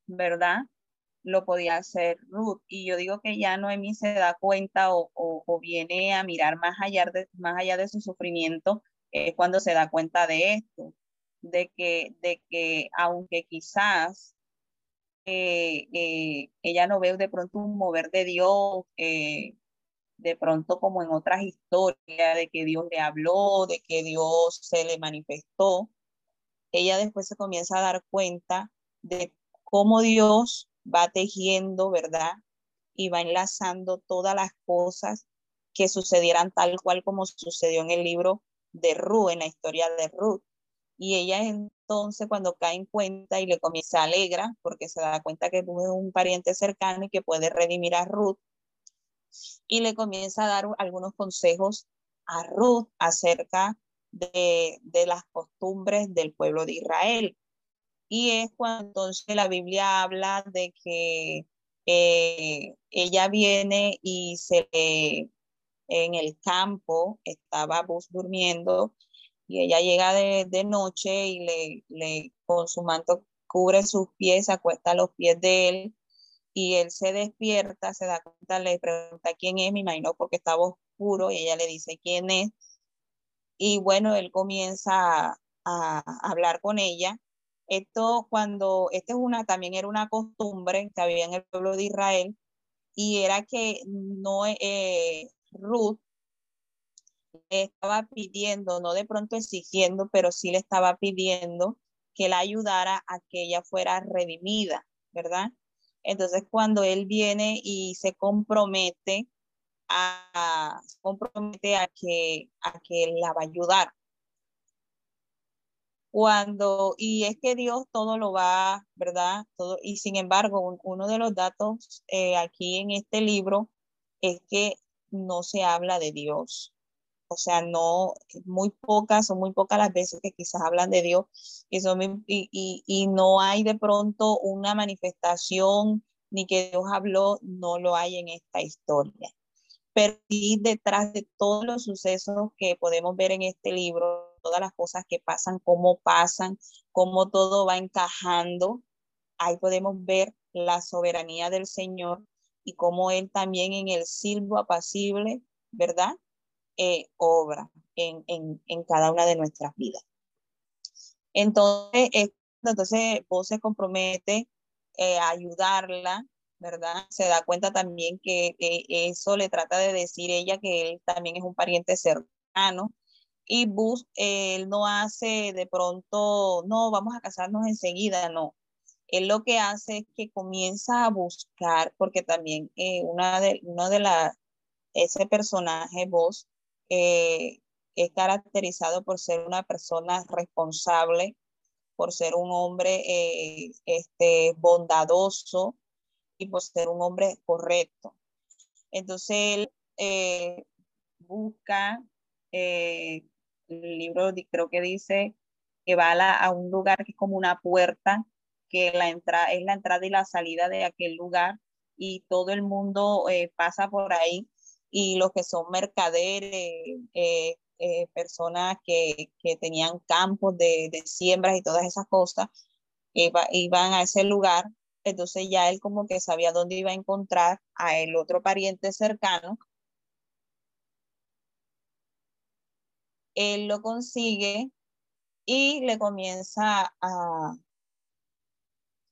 ¿verdad? Lo podía hacer Ruth. Y yo digo que ya Noemí se da cuenta o, o, viene a mirar más allá de, más allá de su sufrimiento, es cuando se da cuenta de esto, de que, de que aunque quizás eh, eh, ella no ve de pronto un mover de Dios, eh, de pronto como en otras historias de que Dios le habló, de que Dios se le manifestó, ella después se comienza a dar cuenta de cómo Dios va tejiendo, ¿verdad? Y va enlazando todas las cosas que sucedieran tal cual como sucedió en el libro de Ruth, en la historia de Ruth. Y ella entonces cuando cae en cuenta y le comienza a alegra, porque se da cuenta que Ruth es un pariente cercano y que puede redimir a Ruth, y le comienza a dar algunos consejos a Ruth acerca de, las costumbres del pueblo de Israel. Y es cuando entonces la Biblia habla de que eh, ella viene y se en el campo, estaba vos durmiendo, y ella llega de, noche y le, le, con su manto cubre sus pies, acuesta a los pies de él y él se despierta, se da cuenta, le pregunta quién es, me imagino porque estaba oscuro y ella le dice quién es. Y bueno, él comienza a, hablar con ella. Esto cuando, esta es una, también era una costumbre que había en el pueblo de Israel y era que no, eh, Ruth estaba pidiendo, no de pronto exigiendo, pero sí le estaba pidiendo que la ayudara a que ella fuera redimida, ¿verdad? Entonces, cuando él viene y se compromete a, compromete a que, a que la va a ayudar. Cuando, y es que Dios todo lo va, ¿verdad? Todo, y sin embargo, uno de los datos eh, aquí en este libro es que no se habla de Dios. O sea, no, muy pocas, son muy pocas las veces que quizás hablan de Dios y, son, y, no hay de pronto una manifestación ni que Dios habló, no lo hay en esta historia. Pero detrás de todos los sucesos que podemos ver en este libro, todas las cosas que pasan, cómo pasan, cómo todo va encajando, ahí podemos ver la soberanía del Señor y cómo Él también en el silbo apacible, ¿verdad? Eh, obra en, cada una de nuestras vidas. Entonces, entonces vos se compromete eh, a ayudarla, ¿verdad? Se da cuenta también que, eso le trata de decir ella que él también es un pariente cercano. Y Bus, él no hace de pronto, no, vamos a casarnos enseguida, no. Él lo que hace es que comienza a buscar, porque también eh, una de, una de las, ese personaje, vos, eh, es caracterizado por ser una persona responsable, por ser un hombre eh, este, bondadoso y por ser un hombre correcto. Entonces él eh, busca, el libro creo que dice que va a, un lugar que es como una puerta, que la entrada es la entrada y la salida de aquel lugar y todo el mundo pasa por ahí y los que son mercaderes, eh, eh, personas que, que, tenían campos de, de, siembras y todas esas cosas, iba, iban a ese lugar. Entonces ya él como que sabía dónde iba a encontrar a el otro pariente cercano. Él lo consigue y le comienza a,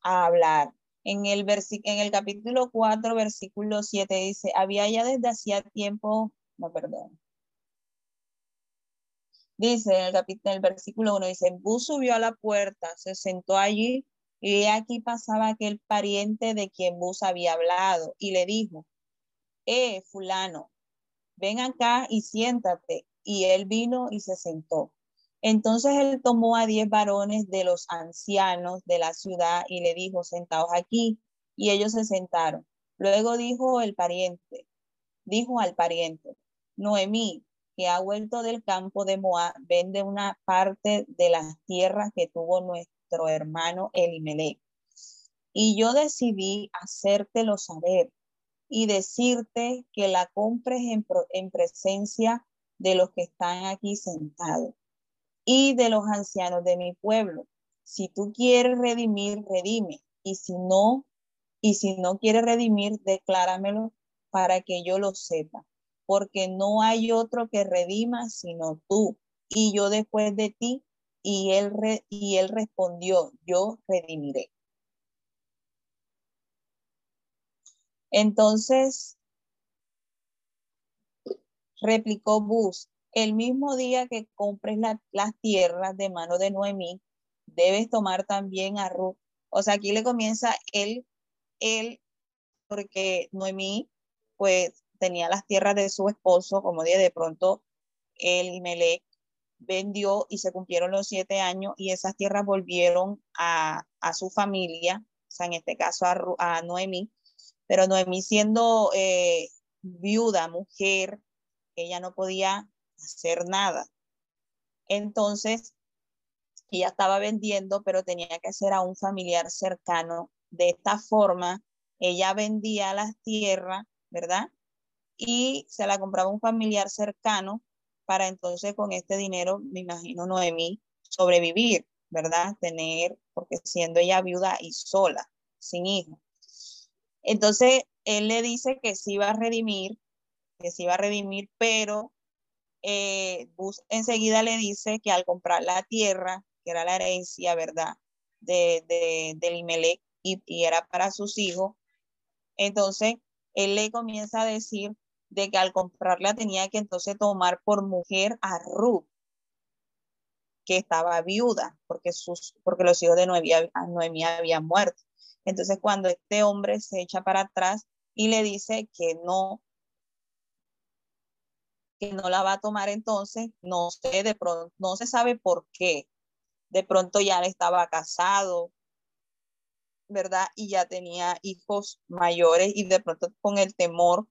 a hablar. En el, en el capítulo 4, versículo 7 dice, había ya desde hacía tiempo, no, perdón. Dice en el, capítulo, en el versículo 1, dice, Bus subió a la puerta, se sentó allí y aquí pasaba aquel pariente de quien Bus había hablado y le dijo, eh, fulano, ven acá y siéntate. Y él vino y se sentó. Entonces él tomó a diez varones de los ancianos de la ciudad y le dijo, sentaos aquí. Y ellos se sentaron. Luego dijo el pariente, dijo al pariente, Noemí, que ha vuelto del campo de Moab, vende una parte de las tierras que tuvo nuestro hermano Elimelech. Y yo decidí hacértelo saber y decirte que la compres en, en presencia de los que están aquí sentados y de los ancianos de mi pueblo. Si tú quieres redimir, redime. Y si no, y si no quieres redimir, decláramelo para que yo lo sepa. Porque no hay otro que redima sino tú. Y yo después de ti. Y él, y él respondió, yo redimiré. Entonces, replicó Bus, el mismo día que compres las tierras de mano de Noemí, debes tomar también a Ruth. O sea, aquí le comienza él, él, porque Noemí, pues, tenía las tierras de su esposo, como dije, de pronto el Melec vendió y se cumplieron los siete años y esas tierras volvieron a, su familia, o sea, en este caso a, a Noemí, pero Noemí siendo eh, viuda, mujer, ella no podía hacer nada. Entonces, ella estaba vendiendo, pero tenía que hacer a un familiar cercano. De esta forma, ella vendía las tierras, ¿verdad? Y se la compraba un familiar cercano para entonces con este dinero, me imagino, Noemí, sobrevivir, ¿verdad? Tener, porque siendo ella viuda y sola, sin hijo. Entonces, él le dice que sí iba a redimir, que sí iba a redimir, pero eh, enseguida le dice que al comprar la tierra, que era la herencia, ¿verdad? De, de, del Imelec y, y era para sus hijos, entonces él le comienza a decir de que al comprarla tenía que entonces tomar por mujer a Ruth, que estaba viuda, porque, sus, porque los hijos de Noemí habían muerto. Entonces cuando este hombre se echa para atrás y le dice que no, que no la va a tomar entonces, no sé, de pronto, no se sabe por qué. De pronto ya estaba casado, ¿verdad? Y ya tenía hijos mayores y de pronto con el temor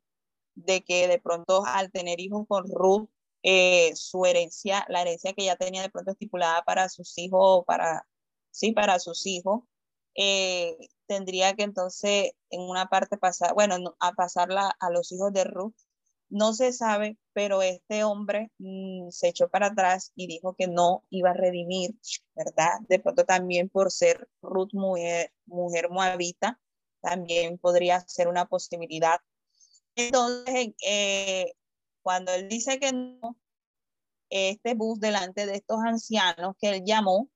de que de pronto al tener hijos con Ruth, eh, su herencia, la herencia que ya tenía de pronto estipulada para sus hijos, para, sí, para sus hijos, eh, tendría que entonces en una parte pasar, bueno, a pasarla a los hijos de Ruth no se sabe, pero este hombre mm, se echó para atrás y dijo que no iba a redimir, ¿verdad? De pronto también por ser Ruth mujer, mujer moabita, también podría ser una posibilidad. Entonces, eh, cuando él dice que no, este bus delante de estos ancianos que él llamó,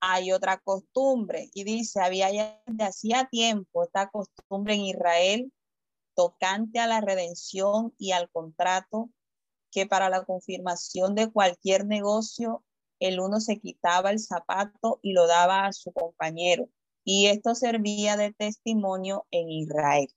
hay otra costumbre y dice, había ya desde hacía tiempo esta costumbre en Israel tocante a la redención y al contrato, que para la confirmación de cualquier negocio, el uno se quitaba el zapato y lo daba a su compañero. Y esto servía de testimonio en Israel.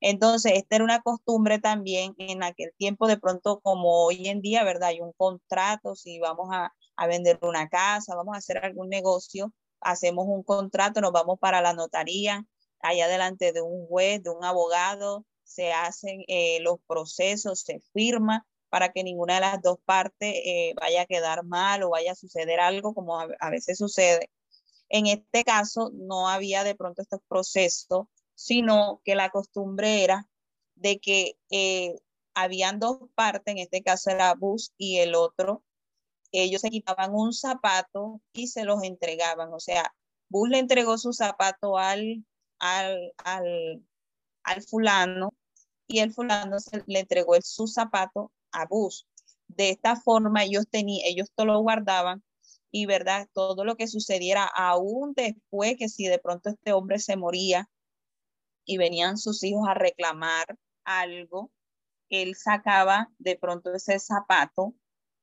Entonces, esta era una costumbre también en aquel tiempo, de pronto como hoy en día, ¿verdad? Hay un contrato, si vamos a, a vender una casa, vamos a hacer algún negocio, hacemos un contrato, nos vamos para la notaría, allá delante de un juez, de un abogado, se hacen eh, los procesos, se firma para que ninguna de las dos partes eh, vaya a quedar mal o vaya a suceder algo como a, veces sucede. En este caso no había de pronto estos procesos, sino que la costumbre era de que eh, habían dos partes, en este caso era Bus y el otro, ellos se quitaban un zapato y se los entregaban. O sea, Bus le entregó su zapato al, al, al, al fulano y el fulano le entregó el, su zapato a Bus. De esta forma ellos tenían, ellos todo lo guardaban y verdad, todo lo que sucediera aún después que si de pronto este hombre se moría y venían sus hijos a reclamar algo, él sacaba de pronto ese zapato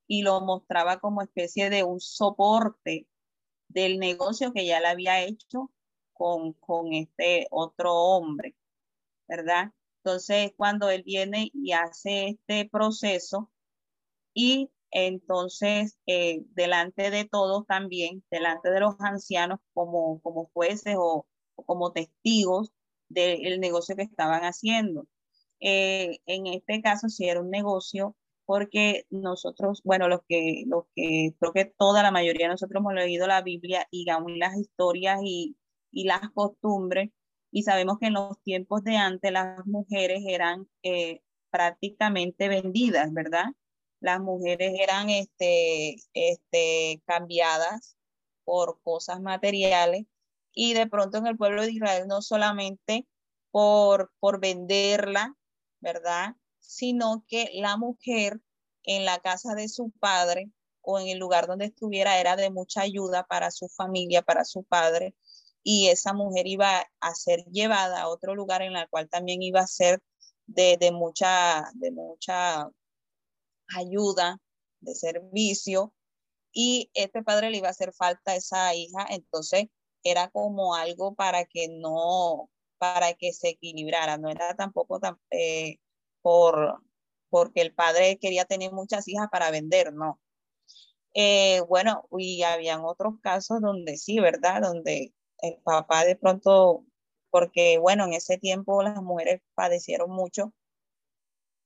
y lo mostraba como especie de un soporte del negocio que ya le había hecho con, con este otro hombre, ¿verdad? Entonces, cuando él viene y hace este proceso y entonces, eh, delante de todos también, delante de los ancianos como, como jueces o, como testigos del negocio que estaban haciendo. Eh, en este caso, si era un negocio, porque nosotros, bueno, los que, los que creo que toda la mayoría de nosotros hemos leído la Biblia y aún las historias y, y las costumbres, y sabemos que en los tiempos de antes las mujeres eran eh, prácticamente vendidas, ¿verdad? Las mujeres eran este, este, cambiadas por cosas materiales y de pronto en el pueblo de Israel no solamente por, por venderla, ¿verdad? Sino que la mujer en la casa de su padre o en el lugar donde estuviera era de mucha ayuda para su familia, para su padre, y esa mujer iba a ser llevada a otro lugar en el cual también iba a ser de, de, mucha, de mucha ayuda, de servicio, y este padre le iba a hacer falta a esa hija, entonces era como algo para que no, para que se equilibrara, no era tampoco eh, por, porque el padre quería tener muchas hijas para vender, no. Eh, bueno, y habían otros casos donde sí, ¿verdad? Donde el papá de pronto, porque bueno, en ese tiempo las mujeres padecieron mucho,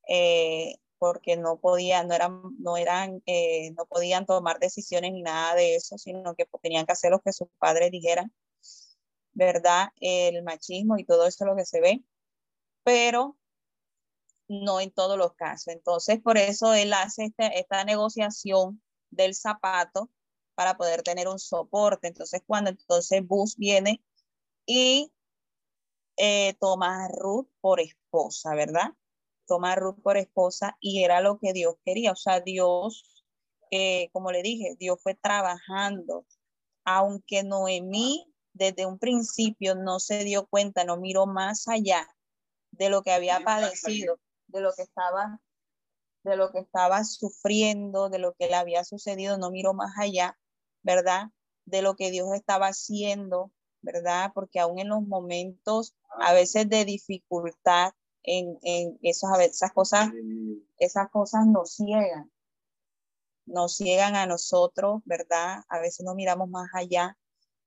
eh, porque no podían, no eran, no eran, no podían tomar decisiones ni nada de eso, sino que tenían que hacer lo que sus padres dijeran. ¿verdad? El machismo y todo eso lo que se ve, pero no en todos los casos. Entonces, por eso él hace este, esta negociación del zapato para poder tener un soporte. Entonces, cuando entonces Bus viene y eh, toma a Ruth por esposa, ¿verdad? Toma a Ruth por esposa y era lo que Dios quería. O sea, Dios, eh, como le dije, Dios fue trabajando. Aunque Noemí desde un principio no se dio cuenta, no miró más allá de lo que había padecido, de lo que estaba de lo que estaba sufriendo, de lo que le había sucedido, no miró más allá, ¿verdad? De lo que Dios estaba haciendo, ¿verdad? Porque aún en los momentos a veces de dificultad, en, en esas, esas cosas, esas cosas nos ciegan, nos ciegan a nosotros, ¿verdad? A veces no miramos más allá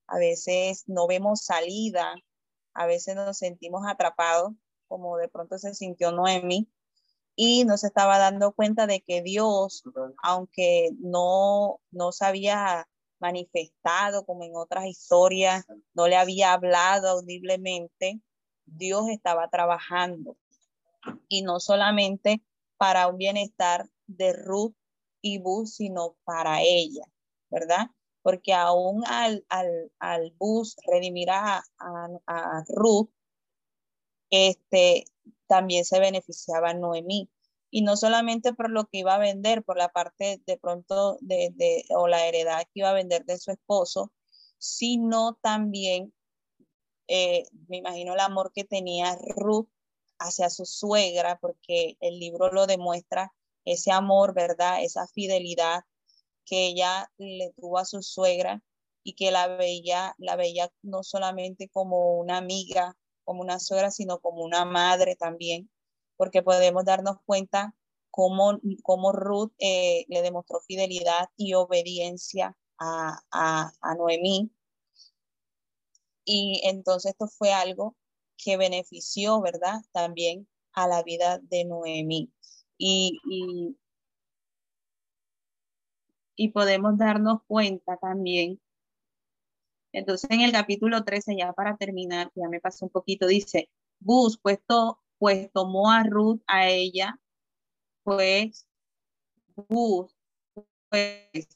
a veces no vemos salida, a veces nos sentimos atrapados, como de pronto se sintió Noemi, y nos estaba dando cuenta de que Dios, aunque no, no se había manifestado como en otras historias, no le había hablado audiblemente, Dios estaba trabajando. Y no solamente para un bienestar de Ruth y Bus, sino para ella, ¿verdad? porque aún al, al, al bus redimir a, a, Ruth, este, también se beneficiaba Noemí. Y no solamente por lo que iba a vender, por la parte de pronto de, de, o la heredad que iba a vender de su esposo, sino también, eh, me imagino el amor que tenía Ruth hacia su suegra, porque el libro lo demuestra, ese amor, ¿verdad? Esa fidelidad que ella le tuvo a su suegra y que la veía, la veía no solamente como una amiga, como una suegra, sino como una madre también, porque podemos darnos cuenta cómo, cómo Ruth eh, le demostró fidelidad y obediencia a, a, a Noemí. Y entonces esto fue algo que benefició, ¿verdad? También a la vida de Noemí. Y, y, y podemos darnos cuenta también. Entonces en el capítulo 13, ya para terminar, ya me pasó un poquito, dice, Bus, puesto pues tomó a Ruth a ella, pues Ruth, pues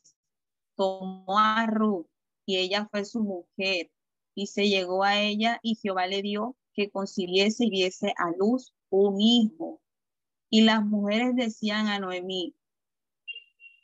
tomó a Ruth y ella fue su mujer y se llegó a ella y Jehová le dio que concibiese y diese a luz un hijo. Y las mujeres decían a Noemí,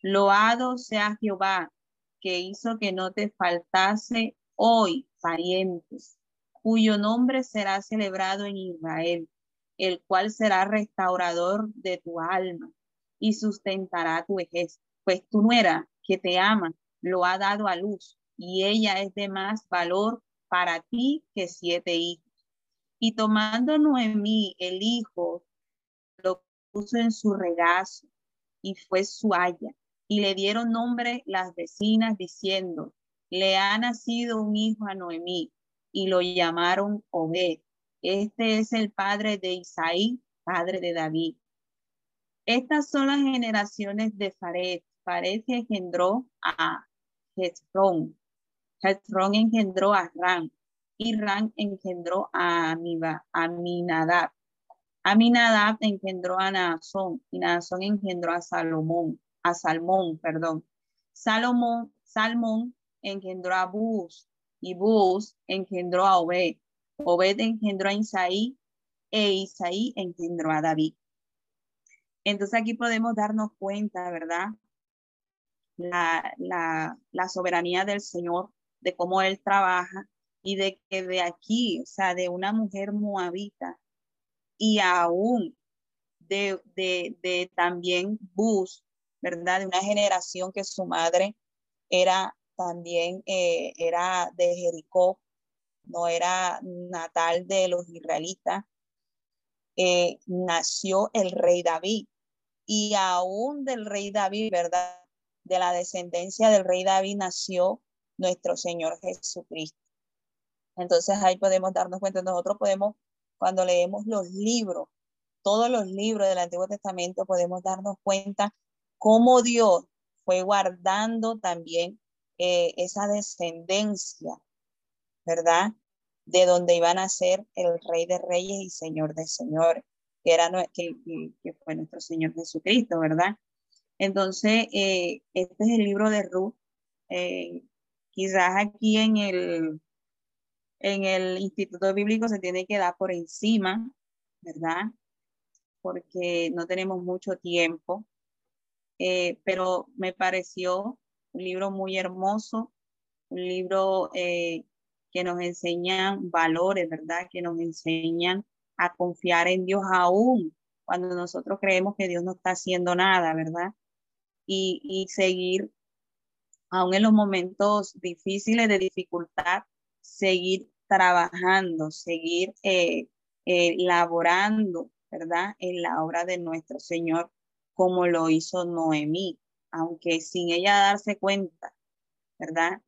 loado sea Jehová, que hizo que no te faltase hoy parientes, cuyo nombre será celebrado en Israel, el cual será restaurador de tu alma y sustentará tu vejez. Pues tu nuera que te ama lo ha dado a luz y ella es de más valor para ti que siete hijos. Y tomando Noemí el hijo, lo puso en su regazo y fue su haya. Y le dieron nombre las vecinas diciendo, le ha nacido un hijo a Noemí y lo llamaron Obed. Este es el padre de Isaí, padre de David. Estas son las generaciones de Fared. Fared engendró a Hezrón. Hezrón engendró a Ram y Ram engendró a Aminadab. Aminadab engendró a Naasón y Naasón engendró a Salomón, a Salmón, perdón. Salomón, Salmón engendró a Bus y Bus engendró a Obed. Obed engendró a Isaí e Isaí engendró a David. Entonces aquí podemos darnos cuenta, ¿verdad? La, la, soberanía del Señor, de cómo Él trabaja y de que de aquí, o sea, de una mujer moabita y aún de, de, de también Bus, ¿verdad? De una generación que su madre era también, eh, era de Jericó, no era natal de los israelitas, eh, nació el rey David y aún del rey David, ¿verdad? De la descendencia del rey David nació nuestro Señor Jesucristo. Entonces ahí podemos darnos cuenta, nosotros podemos, cuando leemos los libros, todos los libros del Antiguo Testamento, podemos darnos cuenta cómo Dios fue guardando también eh, esa descendencia, ¿verdad? De donde iban a ser el Rey de Reyes y Señor de Señores, que, era, que, fue nuestro Señor Jesucristo, ¿verdad? Entonces, eh, este es el libro de Ruth. Eh, quizás aquí en el, en el Instituto Bíblico se tiene que dar por encima, ¿verdad? Porque no tenemos mucho tiempo, pero me pareció un libro muy hermoso, un libro eh, que nos enseña valores, ¿verdad? Que nos enseñan a confiar en Dios aún cuando nosotros creemos que Dios no está haciendo nada, ¿verdad? Y, y seguir, aún en los momentos difíciles de dificultad, seguir trabajando, seguir eh, eh, laborando, ¿verdad? En la obra de nuestro Señor, como lo hizo Noemí aunque sin ella darse cuenta, ¿verdad?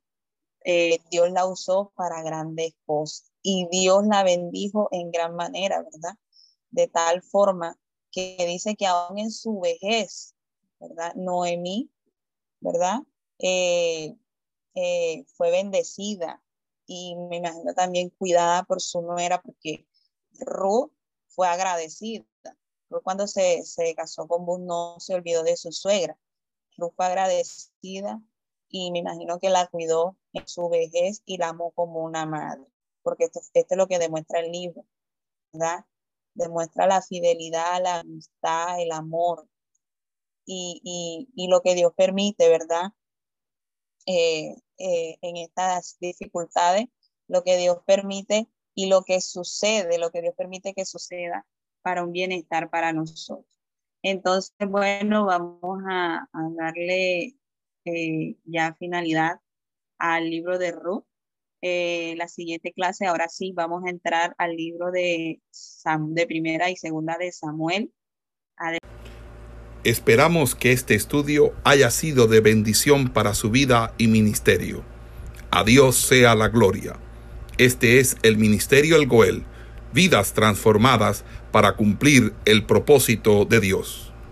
Eh, Dios la usó para grandes cosas y Dios la bendijo en gran manera, ¿verdad? De tal forma que dice que aún en su vejez, ¿verdad? Noemí, ¿verdad? Eh, eh, fue bendecida y me imagino también cuidada por su nuera porque Ruth fue agradecida. Ruth cuando se, se casó con Bus no se olvidó de su suegra, fue agradecida y me imagino que la cuidó en su vejez y la amó como una madre, porque esto, esto es lo que demuestra el libro, ¿verdad? Demuestra la fidelidad, la amistad, el amor y, y, y lo que Dios permite, ¿verdad? Eh, eh, en estas dificultades, lo que Dios permite y lo que sucede, lo que Dios permite que suceda para un bienestar para nosotros. Entonces, bueno, vamos a, darle eh, ya finalidad al libro de Ruth. Eh, la siguiente clase, ahora sí, vamos a entrar al libro de, de primera y segunda de Samuel. Esperamos que este estudio haya sido de bendición para su vida y ministerio. A Dios sea la gloria. Este es el Ministerio El Goel, vidas transformadas para cumplir el propósito de Dios.